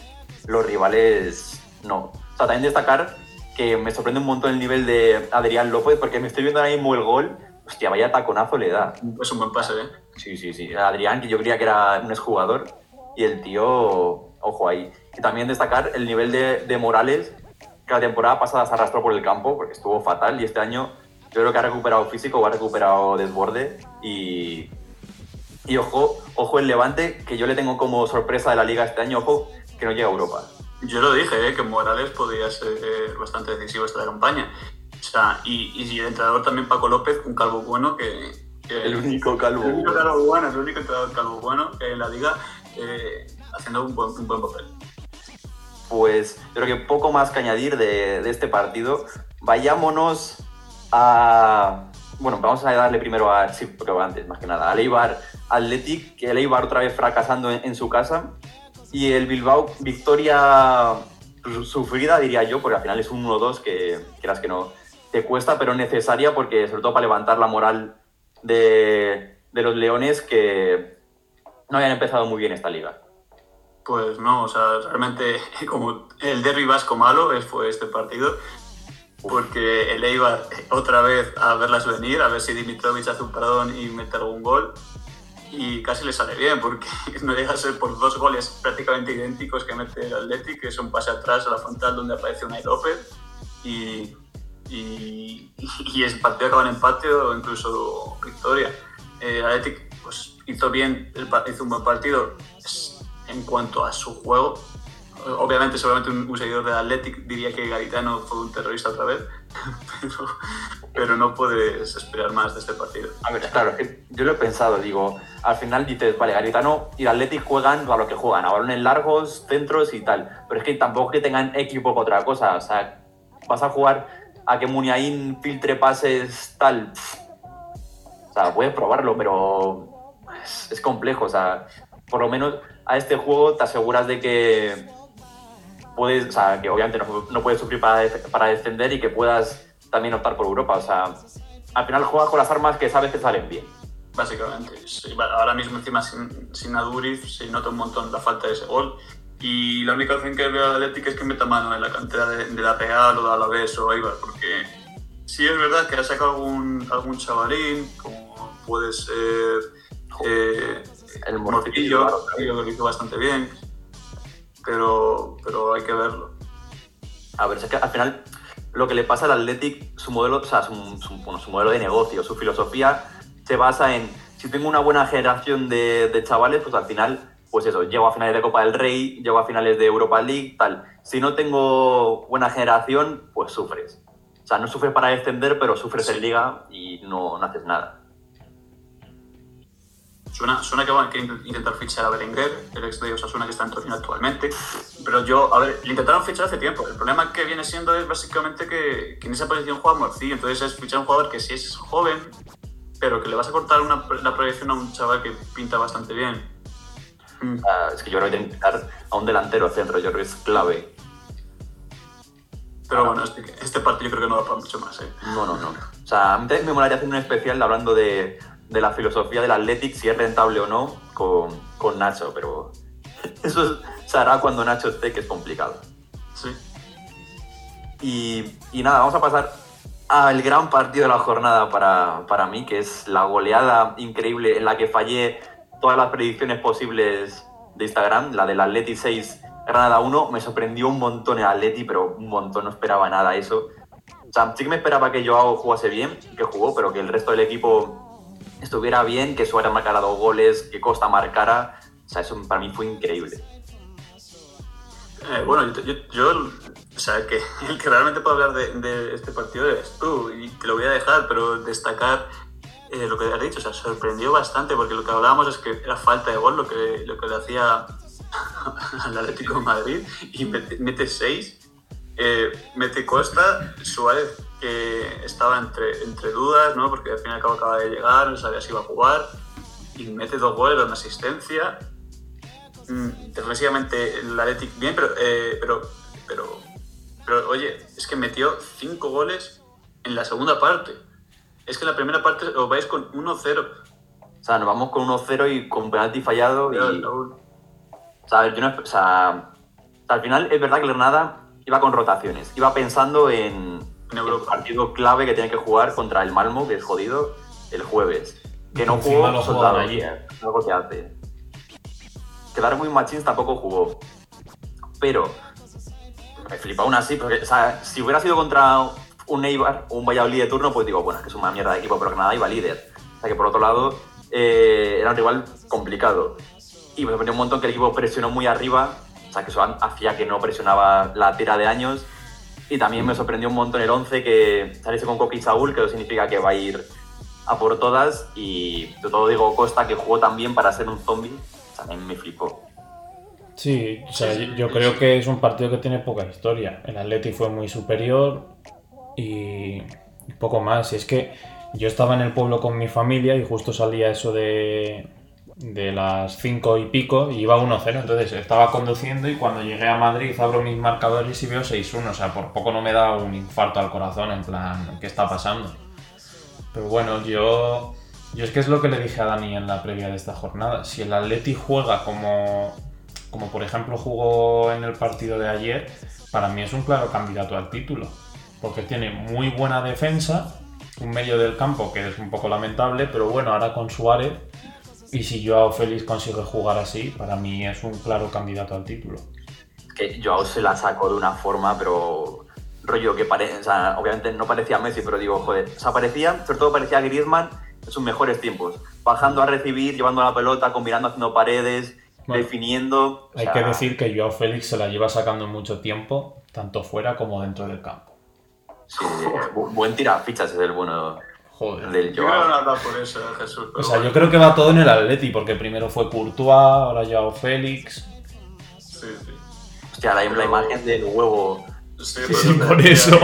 los rivales no. O sea, también destacar que me sorprende un montón el nivel de Adrián López, porque me estoy viendo ahora mismo el gol. Hostia, vaya taconazo le da. Es un buen pase, ¿eh? Sí, sí, sí. Adrián, que yo creía que era un exjugador, y el tío, ojo ahí. Y también destacar el nivel de, de Morales, que la temporada pasada se arrastró por el campo, porque estuvo fatal, y este año yo creo que ha recuperado físico, ha recuperado desborde, y, y ojo, ojo el Levante, que yo le tengo como sorpresa de la liga este año, ojo, que no llega a Europa. Yo lo dije, ¿eh? que Morales podría ser eh, bastante decisivo esta campaña. O sea, y, y el entrenador también Paco López, un calvo bueno que. que- El único calvo. El único calvo bueno, el único entrenador calvo bueno que hay en la liga, eh, haciendo un buen, un buen papel. Pues yo creo que poco más que añadir de, de este partido. Vayámonos a. Bueno, vamos a darle primero a. Sí, pero antes, más que nada. Al Eibar Athletic, que el otra vez fracasando en, su casa. Y el Bilbao, victoria su- sufrida, diría yo, porque al final es un 1-2 que, quieras que no, te cuesta, pero necesaria, porque sobre todo para levantar la moral de, de los Leones que no habían empezado muy bien esta liga. Pues no, o sea, realmente como el derbi vasco malo fue este partido, porque el Eibar otra vez a verlas venir, a ver si Dimitrovic hace un paradón y mete algún gol, y casi le sale bien, porque no llega a ser por dos goles prácticamente idénticos que mete el Athletic, que es un pase atrás a la frontal donde aparece Unai López, y, y, y el partido acaba en empate o incluso victoria. Eh, El Athletic pues, hizo bien, hizo un buen partido en cuanto a su juego. Obviamente, seguramente un, seguidor de Athletic diría que Garitano fue un terrorista otra vez, pero, pero, no puedes esperar más de este partido. A ver, claro, yo lo he pensado, digo, al final dices, vale, Garitano y Athletic juegan a lo que juegan, a balones largos, centros y tal, pero es que tampoco que tengan equipo para otra cosa, o sea, vas a jugar a que Muniain filtre pases tal, o sea, puedes probarlo, pero es complejo, o sea, por lo menos a este juego te aseguras de que puedes, o sea, que obviamente no, puedes sufrir para, para descender y que puedas también optar por Europa. O sea, al final juegas con las armas que sabes que salen bien. Básicamente, ahora mismo encima sin, sin Aduriz se nota un montón la falta de ese gol. Y la única opción que veo a Atlético es que meta mano en la cantera de, la Real o de Alavés o Eibar, porque sí es verdad que ha sacado algún, algún chavalín, como puede ser eh, el Morcillo, que lo hizo bastante bien, pero, pero hay que verlo. A ver, es que al final lo que le pasa al Athletic, su modelo, o sea, su, modelo de negocio, su filosofía se basa en si tengo una buena generación de, de, chavales, pues al final, pues eso, llego a finales de Copa del Rey, llego a finales de Europa League, tal. Si no tengo buena generación, pues sufres. O sea, no sufres para descender, pero sufres en liga y no, no haces nada. Suena, suena que van a intentar fichar a Berenguer, el ex de Osasuna que está en Torino actualmente. Pero yo, a ver, le intentaron fichar hace tiempo. El problema que viene siendo es básicamente que, en esa posición juega Morcillo. Entonces es fichar a un jugador que sí es joven, pero que le vas a cortar una, la proyección a un chaval que pinta bastante bien. es que yo creo que tienen que a un delantero centro, yo creo que es clave. Pero bueno, este, este, partido creo que no va para mucho más. ¿eh? No, no, no. O sea, a mí me molaría hacer un especial hablando de de la filosofía del Athletic, si es rentable o no, con, con Nacho, pero eso se hará cuando Nacho esté, que es complicado. Sí. Y, y nada, vamos a pasar al gran partido de la jornada para, para, mí, que es la goleada increíble en la que fallé todas las predicciones posibles de Instagram, la del Atleti 6, Granada 1. Me sorprendió un montón el Atleti, pero un montón, no esperaba nada eso. O sea, sí que me esperaba que Joao jugase bien, que jugó, pero que el resto del equipo estuviera bien, que Suárez marcara dos goles, que Costa marcara. O sea, eso para mí fue increíble. Eh, bueno, yo, o sea, que el que realmente puede hablar de, este partido es tú, y te lo voy a dejar, pero destacar eh, lo que has dicho, o sea, sorprendió bastante, porque lo que hablábamos es que era falta de gol lo que, lo que le hacía al Atlético de Madrid, y mete, seis, eh, mete Costa, Suárez que estaba entre, entre dudas, ¿no? porque al fin y al cabo acaba de llegar, no sabía si iba a jugar, y mete dos goles, una asistencia. Mm, desgraciadamente el Athletic bien, pero, eh, pero, pero, pero, oye, es que metió cinco goles en la segunda parte. Es que en la primera parte os vais con 1-0. O sea, nos vamos con 1-0 y con penalti fallado. y... O sea, yo no, o sea, al final es verdad que el Granada iba con rotaciones, iba pensando en, el partido clave que tiene que jugar contra el Malmo, que es jodido, el jueves. Que no jugó, no soldado allí, algo que hace. Quedar muy machins tampoco jugó. Pero me flipa aún así, porque o sea, si hubiera sido contra un Eibar o un Valladolid de turno, pues digo, bueno, es que es una mierda de equipo, pero que nada iba líder. O sea que por otro lado, eh, era un rival complicado. Y me sorprendió un montón que el equipo presionó muy arriba, o sea que eso hacía que no presionaba la tira de años y también me sorprendió un montón el 11 que saliese con Coqui Saúl, que eso significa que va a ir a por todas. Y de todo digo Costa, que jugó también para ser un zombie, también me flipó. Sí, o sea, yo creo que es un partido que tiene poca historia. El Atleti fue muy superior y poco más. Y es que yo estaba en el pueblo con mi familia y justo salía eso de, de las 5 y pico y iba 1-0. Entonces estaba conduciendo y cuando llegué a Madrid abro mis marcadores y veo 6-1. O sea, por poco no me da un infarto al corazón, en plan, ¿qué está pasando? Pero bueno, yo. Yo es que es lo que le dije a Dani en la previa de esta jornada. Si el Atleti juega como, como por ejemplo jugó en el partido de ayer, para mí es un claro candidato al título. Porque tiene muy buena defensa, un medio del campo que es un poco lamentable, pero bueno, ahora con Suárez y si Joao Félix consigue jugar así, para mí es un claro candidato al título. Que Joao se la sacó de una forma, pero rollo que parece, o sea, obviamente no parecía Messi, pero digo, joder, o sea, parecía, sobre todo parecía Griezmann en sus mejores tiempos, bajando a recibir, llevando la pelota, combinando, haciendo paredes, Bueno, definiendo. Hay sea, que decir que Joao Félix se la lleva sacando mucho tiempo, tanto fuera como dentro del campo. sí, bu- buen tirafichas es el bueno Joder. del Yo creo que no Joao. habla por eso, Jesús. pero O sea, yo creo que va todo en el Atleti, porque primero fue Courtois, ahora Joao Félix. Sí, sí. Hostia, la, la imagen del huevo Sí, Sí, por eso.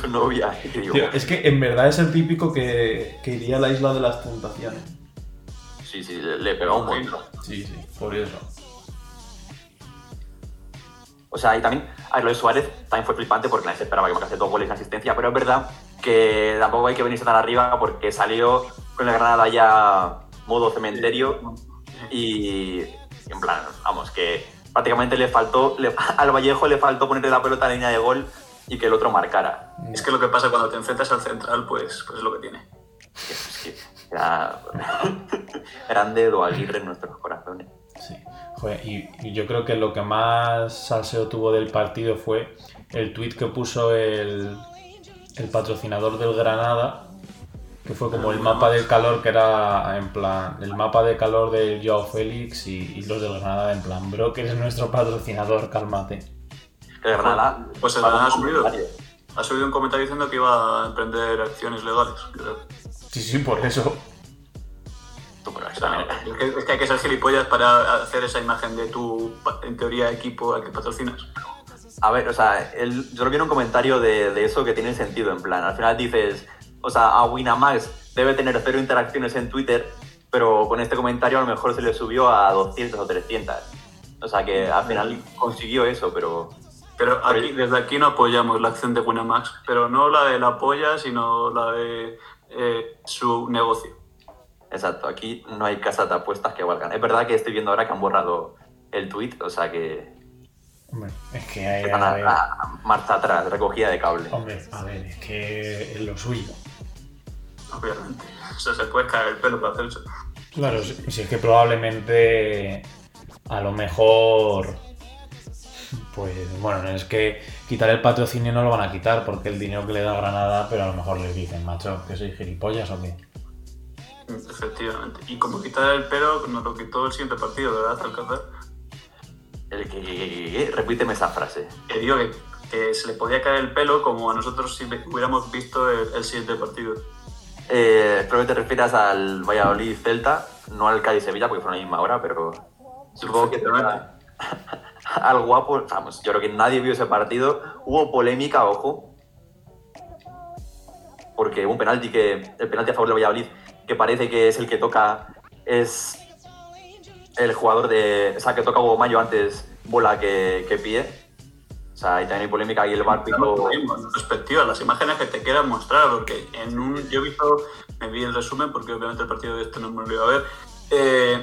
su novia. digo, Tío, es que en verdad es el típico que, que iría a la isla de las tentaciones. Sí, sí, le, le pegó un montón. Sí, sí, por eso. O sea, y también, a ver, lo de Suárez también fue flipante porque nadie se esperaba que marcase dos goles en asistencia, pero es verdad que tampoco hay que venirse tan arriba porque salió con el Granada ya modo cementerio y en plan, vamos, que prácticamente le faltó, le- al Vallejo le faltó ponerle la pelota en línea de gol y que el otro marcara. Es que lo que pasa cuando te enfrentas al central, pues, pues es lo que tiene. Es que era grande Edu Aguirre en nuestros corazones. Sí. Joder, y, y yo creo que lo que más salseo tuvo del partido fue el tweet que puso el, el patrocinador del Granada, que fue como el mapa del calor, que era en plan, el mapa de calor del Joao Félix y, y los del Granada en plan, bro, que eres nuestro patrocinador, cálmate. El Granada. Pues el Granada ha subido. Ha subido un comentario diciendo que iba a emprender acciones legales, creo. Sí, sí, por eso. Es, que, es que hay que ser gilipollas para hacer esa imagen de tu, en teoría, equipo al que patrocinas. A ver, o sea, el- yo vi en un comentario de, de eso que tiene sentido, en plan, al final dices, o sea, a Winamax debe tener cero interacciones en Twitter, pero con este comentario a lo mejor se le subió a 200 o 300. O sea, que al final consiguió eso, pero... Pero aquí, desde aquí no apoyamos la acción de Winamax, pero no la de la polla, sino la de eh, su negocio. Exacto, aquí no hay casas de apuestas que valgan. Es verdad que estoy viendo ahora que han borrado el tweet, o sea que Hombre, es que hay, a a, a marcha atrás, recogida de cable. hombre, a ver, es que es lo suyo. Obviamente. O sea, se puede caer el pelo para hacer eso. Claro, si, si es que probablemente a lo mejor, pues bueno, es que quitar el patrocinio no lo van a quitar porque el dinero que le da Granada, pero a lo mejor les dicen, macho, que soy gilipollas o qué. Efectivamente. Y como quitar el pelo, nos lo quitó el siguiente partido, ¿verdad, Alcázar? El que, que- que- que- repíteme esa frase. Que digo que, que se le podía caer el pelo como a nosotros si hubiéramos visto el, el siguiente partido. Eh, espero que te refieras al Valladolid Celta, no al Cádiz Sevilla, porque fue a la misma hora, pero supongo que Efectivamente. al guapo, vamos, yo creo que nadie vio ese partido. Hubo polémica, ojo, porque hubo un penalti que, el penalti a favor del Valladolid, que parece que es el que toca, es el jugador de, o sea, que toca Hugo Mayo antes, bola que, que pie. O sea, y también hay polémica y el bar En perspectiva, las imágenes que te quieran mostrar, porque en un, yo he visto, me vi el resumen, porque obviamente el partido de este no me lo iba a ver, eh,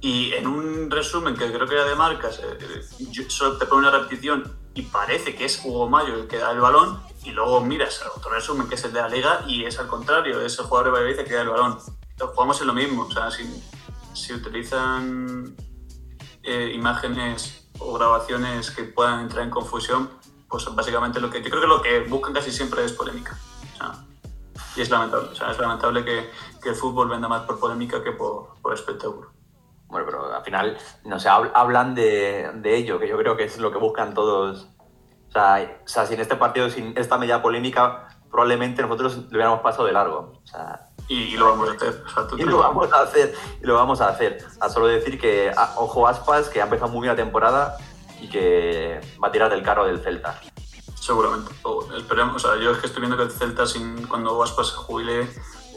y en un resumen que creo que era de marcas, eh, eh, yo- solo te pone una repetición y parece que es Hugo Mayo el que da el balón, y luego miras el otro resumen que es el de la liga y es al contrario, es el jugador de Valladolid que da el balón. Entonces, jugamos en lo mismo, o sea, si, si utilizan eh, imágenes o grabaciones que puedan entrar en confusión, pues básicamente lo que yo creo que lo que buscan casi siempre es polémica. O sea, y es lamentable, o sea, es lamentable que, el fútbol venda más por polémica que por, espectáculo. Bueno, pero al final, no sé, hab- hablan de, ello, que yo creo que es lo que buscan todos. O sea, este partido, sin esta media polémica, probablemente nosotros lo hubiéramos pasado de largo. O sea, Y, y lo vamos a hacer. O sea, tú y lo vamos a hacer, y lo vamos a hacer. A solo decir que, a- ojo Aspas, que ha empezado muy bien la temporada y que va a tirar del carro del Celta. Seguramente. O esperemos, o sea, yo es que estoy viendo que el Celta, sin, cuando Aspas se jubile,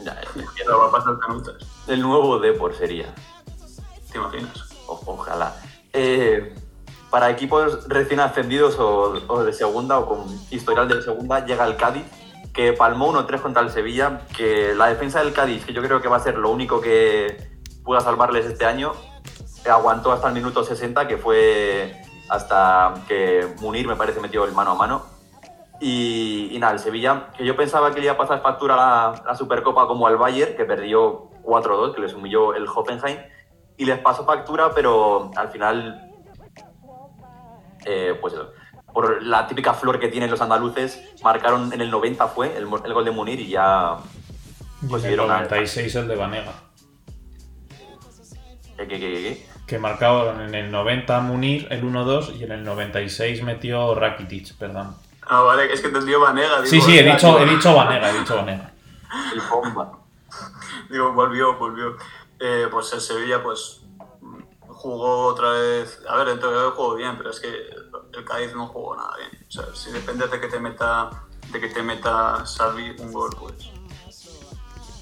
Ya, lo va a pasar canutas. el nuevo Depor sería. ¿Te imaginas? O- ojalá. Eh, para equipos recién ascendidos o, o de segunda o con historial de segunda, llega el Cádiz, que palmó 1-3 contra el Sevilla, que la defensa del Cádiz, que yo creo que va a ser lo único que pueda salvarles este año, aguantó hasta el minuto 60, que fue hasta que Munir, me parece, metió el mano a mano. Y, y nada, el Sevilla, que yo pensaba que le iba a pasar factura a la, la Supercopa como al Bayern, que perdió 4-2, que les humilló el Hoffenheim, y les pasó factura, pero al final, eh, pues por la típica flor que tienen los andaluces, marcaron en el 90 fue el, gol de Munir y ya Y Pues en el vieron a- 96 el de Vanega. ¿Qué, qué, qué, qué? Que marcaron en el 90 Munir el 1-2 y en el 96 metió Rakitic, perdón. Ah, vale, es que te entendió Vanega. Sí, digo, sí, he "Venga, dicho, tío". he dicho Vanega, he dicho Vanega. El bomba. Digo, volvió, volvió. Eh, pues el Sevilla, pues jugó otra vez. A ver, dentro de todo jugó bien, pero es que el Cádiz no jugó nada bien. O sea, si depende de que te meta, de que te meta Salvi un gol, pues.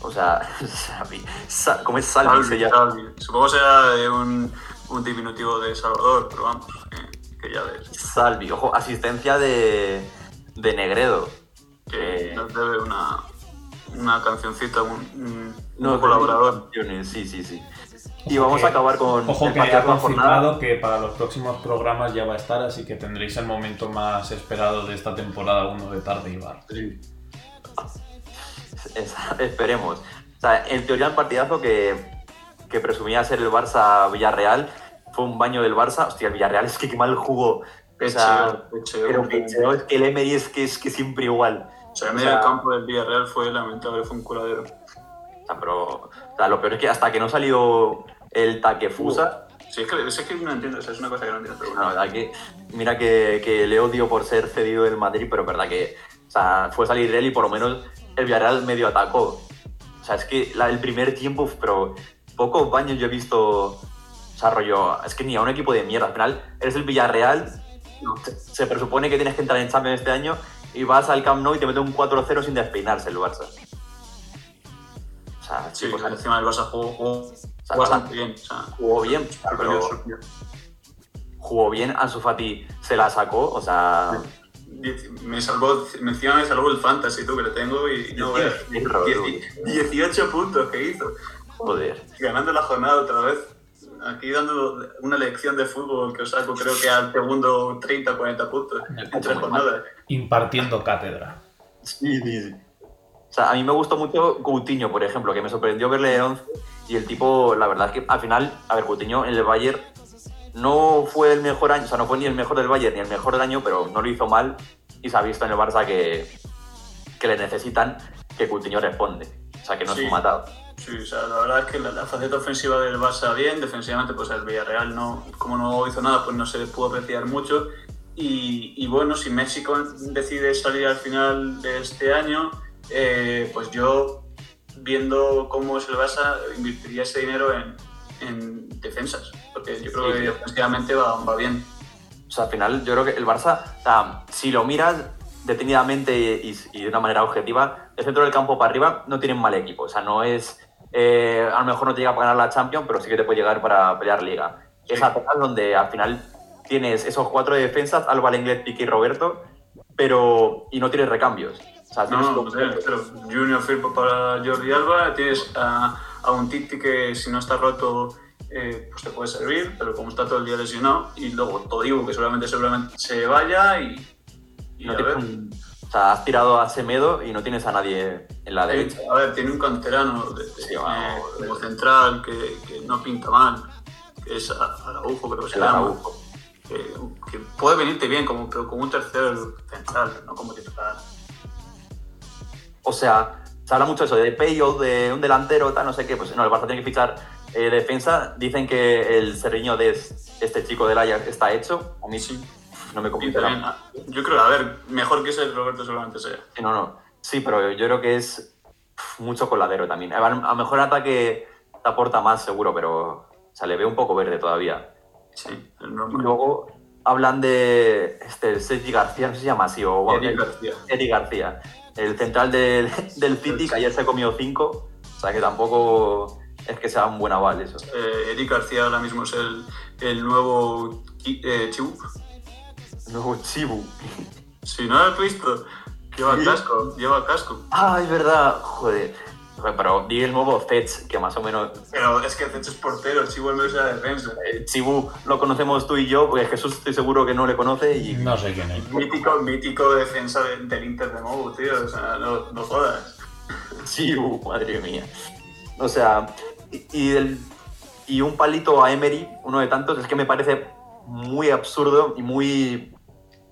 O sea, Salvi. Sa- ¿Cómo es Salvi? Se llama? Salvi. Supongo de un, un diminutivo de Salvador, pero vamos, que, que ya ves. Salvi. Ojo, asistencia de, de Negredo. Que Eh, nos debe una, una cancioncita, un, un, no, colaborador. Sí, sí, sí. Y vamos que- a acabar con Ojo el que partido ha confirmado que para los próximos programas ya va a estar, así que tendréis el momento más esperado de esta temporada 1 de Tarde y Bar. Es- esperemos. O sea, en teoría el partidazo que, que presumía ser el Barça-Villarreal fue un baño del Barça. Hostia, el Villarreal es que qué mal jugó. O sea, Pecheo, pecheo, pero pecheo, es que el Emery es que, es que siempre igual. O sea, en O medio sea- del campo del Villarreal fue lamentable, fue un curadero. O sea, pero sea, lo peor es que hasta que no salió el Takefusa, Sí, es que, es que no entiendo, o sea, es una cosa que no entiendo. Pero la bueno. verdad que, mira que, que le odio por ser cedido del Madrid, pero verdad que o sea, fue salir él y por lo menos el Villarreal medio atacó. O sea, es que la, el primer tiempo, pero pocos baños yo he visto desarrollo. Es que ni a un equipo de mierda. Al final, eres el Villarreal, se, se presupone que tienes que entrar en Champions este año y vas al Camp Nou y te mete un 4-0 sin despeinarse el Barça. Sea, Sí, pues, pues encima el Barça jugó, jugó sea, bastante bien. O sea, jugó bien, jugó bien. Ansu Fati se la sacó, o sea. Me salvó, me encima me salvó el fantasy, tú, que le tengo y no Dieci- 18 puntos que hizo, Joder. ganando la jornada otra vez. Aquí dando una lección de fútbol que os saco, creo que al segundo 30 40 puntos en tres jornadas. Impartiendo cátedra. Sí, sí, sí. O sea, a mí me gustó mucho Coutinho, por ejemplo, que me sorprendió verle de 11 y el tipo, la verdad es que al final, a ver, Coutinho en el Bayern no fue el mejor año, o sea, no fue ni el mejor del Bayern ni el mejor del año, pero no lo hizo mal y se ha visto en el Barça que, que le necesitan, que Coutinho responde. O sea, que no Sí. es un matado. Sí, o sea, la verdad es que la, la faceta ofensiva del Barça bien, defensivamente pues el Villarreal no, como no hizo nada, pues no se pudo apreciar mucho. Y, y bueno, si México decide salir al final de este año, eh, pues yo, viendo cómo es el Barça, invertiría ese dinero en, en defensas, porque yo creo Sí. que ofensivamente va, va bien. O sea, al final yo creo que el Barça, o sea, si lo miras detenidamente y, y de una manera objetiva, el centro del campo para arriba no tiene un mal equipo. O sea, no es, eh, a lo mejor no te llega para ganar la Champions, pero sí que te puede llegar para pelear Liga. Es Sí. atrás donde al final tienes esos cuatro defensas, Alba, Lenglet, Piqué y Roberto, pero y no tienes recambios. O sea, tienes No, pero Junior Firpo para Jordi Alba, tienes a, a un Titi que si no está roto eh, pues te puede servir, pero como está todo el día lesionado, y luego Todibo que seguramente, seguramente se vaya y, y no a tienes ver. un- o sea, has tirado a Semedo y no tienes a nadie en la derecha. A ver, tiene un canterano de, de- Sí, vamos, como central que, que no pinta mal, que es A- Araujo, creo que se llama. Araujo. Que, que puede venirte bien, como, pero como un tercer central, no como titular. O sea, se habla mucho de eso, de payout, de un delantero, tal, no sé qué. Pues no, el Barça tiene que fichar eh, defensa. Dicen que el Serriño de este chico del Ajax está hecho. A mí sí, no me convence. Ah, Yo creo, a ver, mejor que ese Roberto seguramente sea. Sí, no, no. Sí, pero yo creo que es mucho coladero también. A lo mejor ataque te aporta más, seguro, pero o sea, le veo un poco verde todavía. Sí, Y normal. luego hablan de este, Sergi García, no sé si se llama así, o Eric García. Eric García, el central del, del City, que ayer se comió cinco. O sea, que tampoco es que sea un buen aval eso. Eh, Eric García ahora mismo es el, el nuevo eh, Chibu. Nuevo Chibu. Si no lo has visto, lleva Sí. casco, lleva casco. Ah, es verdad, joder. Pero di el nuevo Fetch, que más o menos. Pero es que Cecho es portero, el Chibu al menos era defensa. eh, Chibu lo conocemos tú y yo, porque Jesús estoy seguro que no le conoce y. No sé quién es. Mítico, mítico defensa de- del Inter de Mobu, tío. O sea, no, no jodas. Chibu, madre mía. O sea, y, y el- y un palito a Emery, uno de tantos, es que me parece muy absurdo y muy,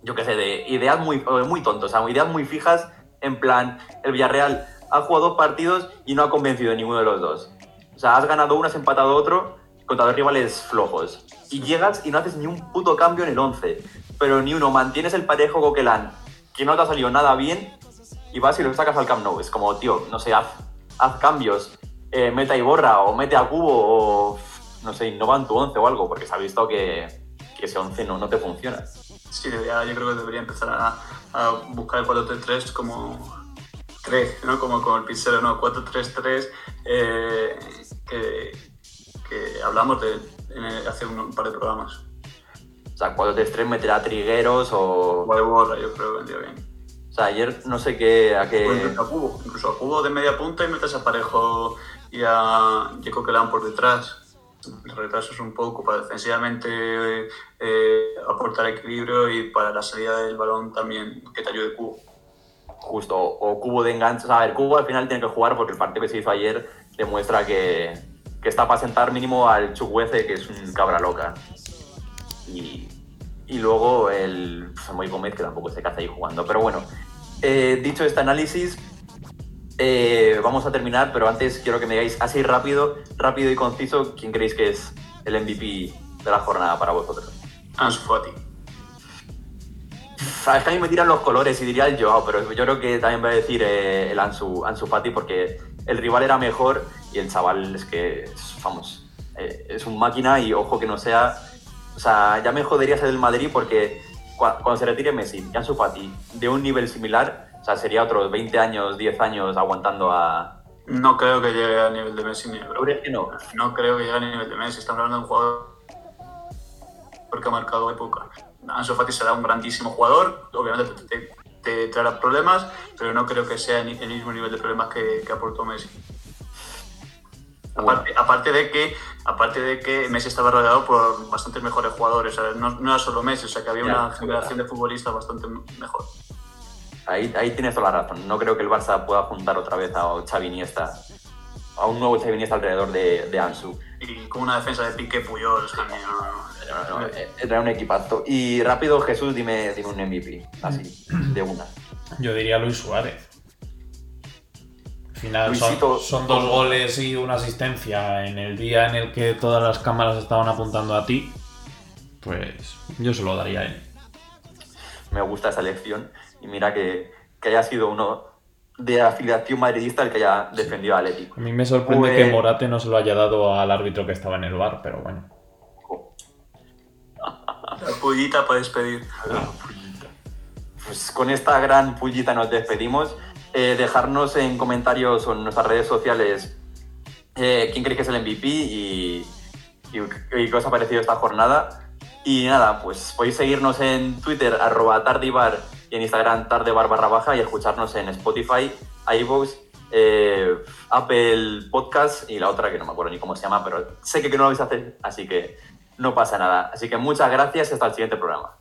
yo qué sé, de ideas muy, eh, muy tontas, o sea, ideas muy fijas, en plan, el Villarreal ha jugado dos partidos y no ha convencido en ninguno de los dos. O sea, has ganado uno, has empatado otro contra dos rivales flojos. Y llegas y no haces ni un puto cambio en el 11. Pero ni uno, mantienes el parejo Coquelán, que no te ha salido nada bien, y vas y lo sacas al Camp Nou. Es como, tío, no sé, haz, haz cambios, eh, meta y borra, o mete a cubo, o no sé, innova en tu 11 o algo, porque se ha visto que, que ese 11 no, no te funciona. Sí, debería- yo creo que debería empezar a, a buscar el 4-3-3 como 3, ¿no? Como con el pincel, ¿no? 4-3-3, eh, que, que hablamos de en hace un, un par de programas. O sea, 4-3-3 meter a trigueros o... O de borra, yo creo que vendría bien. O sea, ayer no sé qué... A O qué... incluso a cubo, incluso a cubo de media punta y metes a Parejo y a Jaco Quelán por detrás. Retrasos un poco para defensivamente eh, aportar equilibrio y para la salida del balón también que te ayude cubo. Justo, o cubo de enganche. A ver, cubo al final tiene que jugar porque el partido que se hizo ayer demuestra que, que está para sentar mínimo al Chukwueze, que es un cabra loca. Y, y luego el Moy Gómez, que tampoco se caza ahí jugando. Pero bueno, eh, dicho este análisis, eh, vamos a terminar, pero antes quiero que me digáis así rápido, rápido y conciso, quién creéis que es el MVP de la jornada para vosotros. Ansu Fati. Sabes que a mí me tiran los colores y diría el Joao, pero yo creo que también voy a decir eh, el Ansu, Ansu Fati porque el rival era mejor y el chaval es que, es- vamos, eh, es un máquina y ojo que no sea... O sea, ya me jodería ser del Madrid porque cua- cuando se retire Messi y Ansu Fati de un nivel similar, o sea, sería otros 20 años, 10 años aguantando a... No creo que llegue al nivel de Messi ni de ¿Tú crees que no? No creo que llegue al nivel de Messi. Estamos hablando de un jugador que ha marcado época. Ansu Fati será un grandísimo jugador. Obviamente te, te- te traerá problemas, pero no creo que sea el mismo nivel de problemas que, que aportó Messi. Aparte, aparte de que aparte de que Messi estaba rodeado por bastantes mejores jugadores, o sea, no, no era solo Messi, o sea que había Ya, una generación de futbolistas bastante mejor. Ahí, ahí tienes toda la razón. No creo que el Barça pueda juntar otra vez a Xavi Iniesta, a un nuevo Xavi Iniesta alrededor de, de Ansu. Y con una defensa de Piqué Puyol, o sea, no- No, no, eh, Era un equipazo. Y rápido, Jesús, dime, dime un MVP. Así, de una. Yo diría Luis Suárez. Al final son, Luisito- son dos goles y una asistencia en el día en el que todas las cámaras estaban apuntando a ti. Pues yo se lo daría a él. Me gusta esa elección. Y mira que, que haya sido uno de afiliación madridista el que haya defendido a Atlético. A mí me sorprende Pues- que Morate no se lo haya dado al árbitro que estaba en el bar, pero bueno. La pullita para despedir. Pues con esta gran pullita nos despedimos. Eh, dejarnos en comentarios o en nuestras redes sociales eh, quién cree que es el MVP y, y, y qué os ha parecido esta jornada. Y nada, pues podéis seguirnos en Twitter, arroba tardibar, y en Instagram, tardebar barra baja, y escucharnos en Spotify, iVoox, eh, Apple Podcast y la otra que no me acuerdo ni cómo se llama, pero sé que no lo vais a hacer, así que no pasa nada. Así que muchas gracias y hasta el siguiente programa.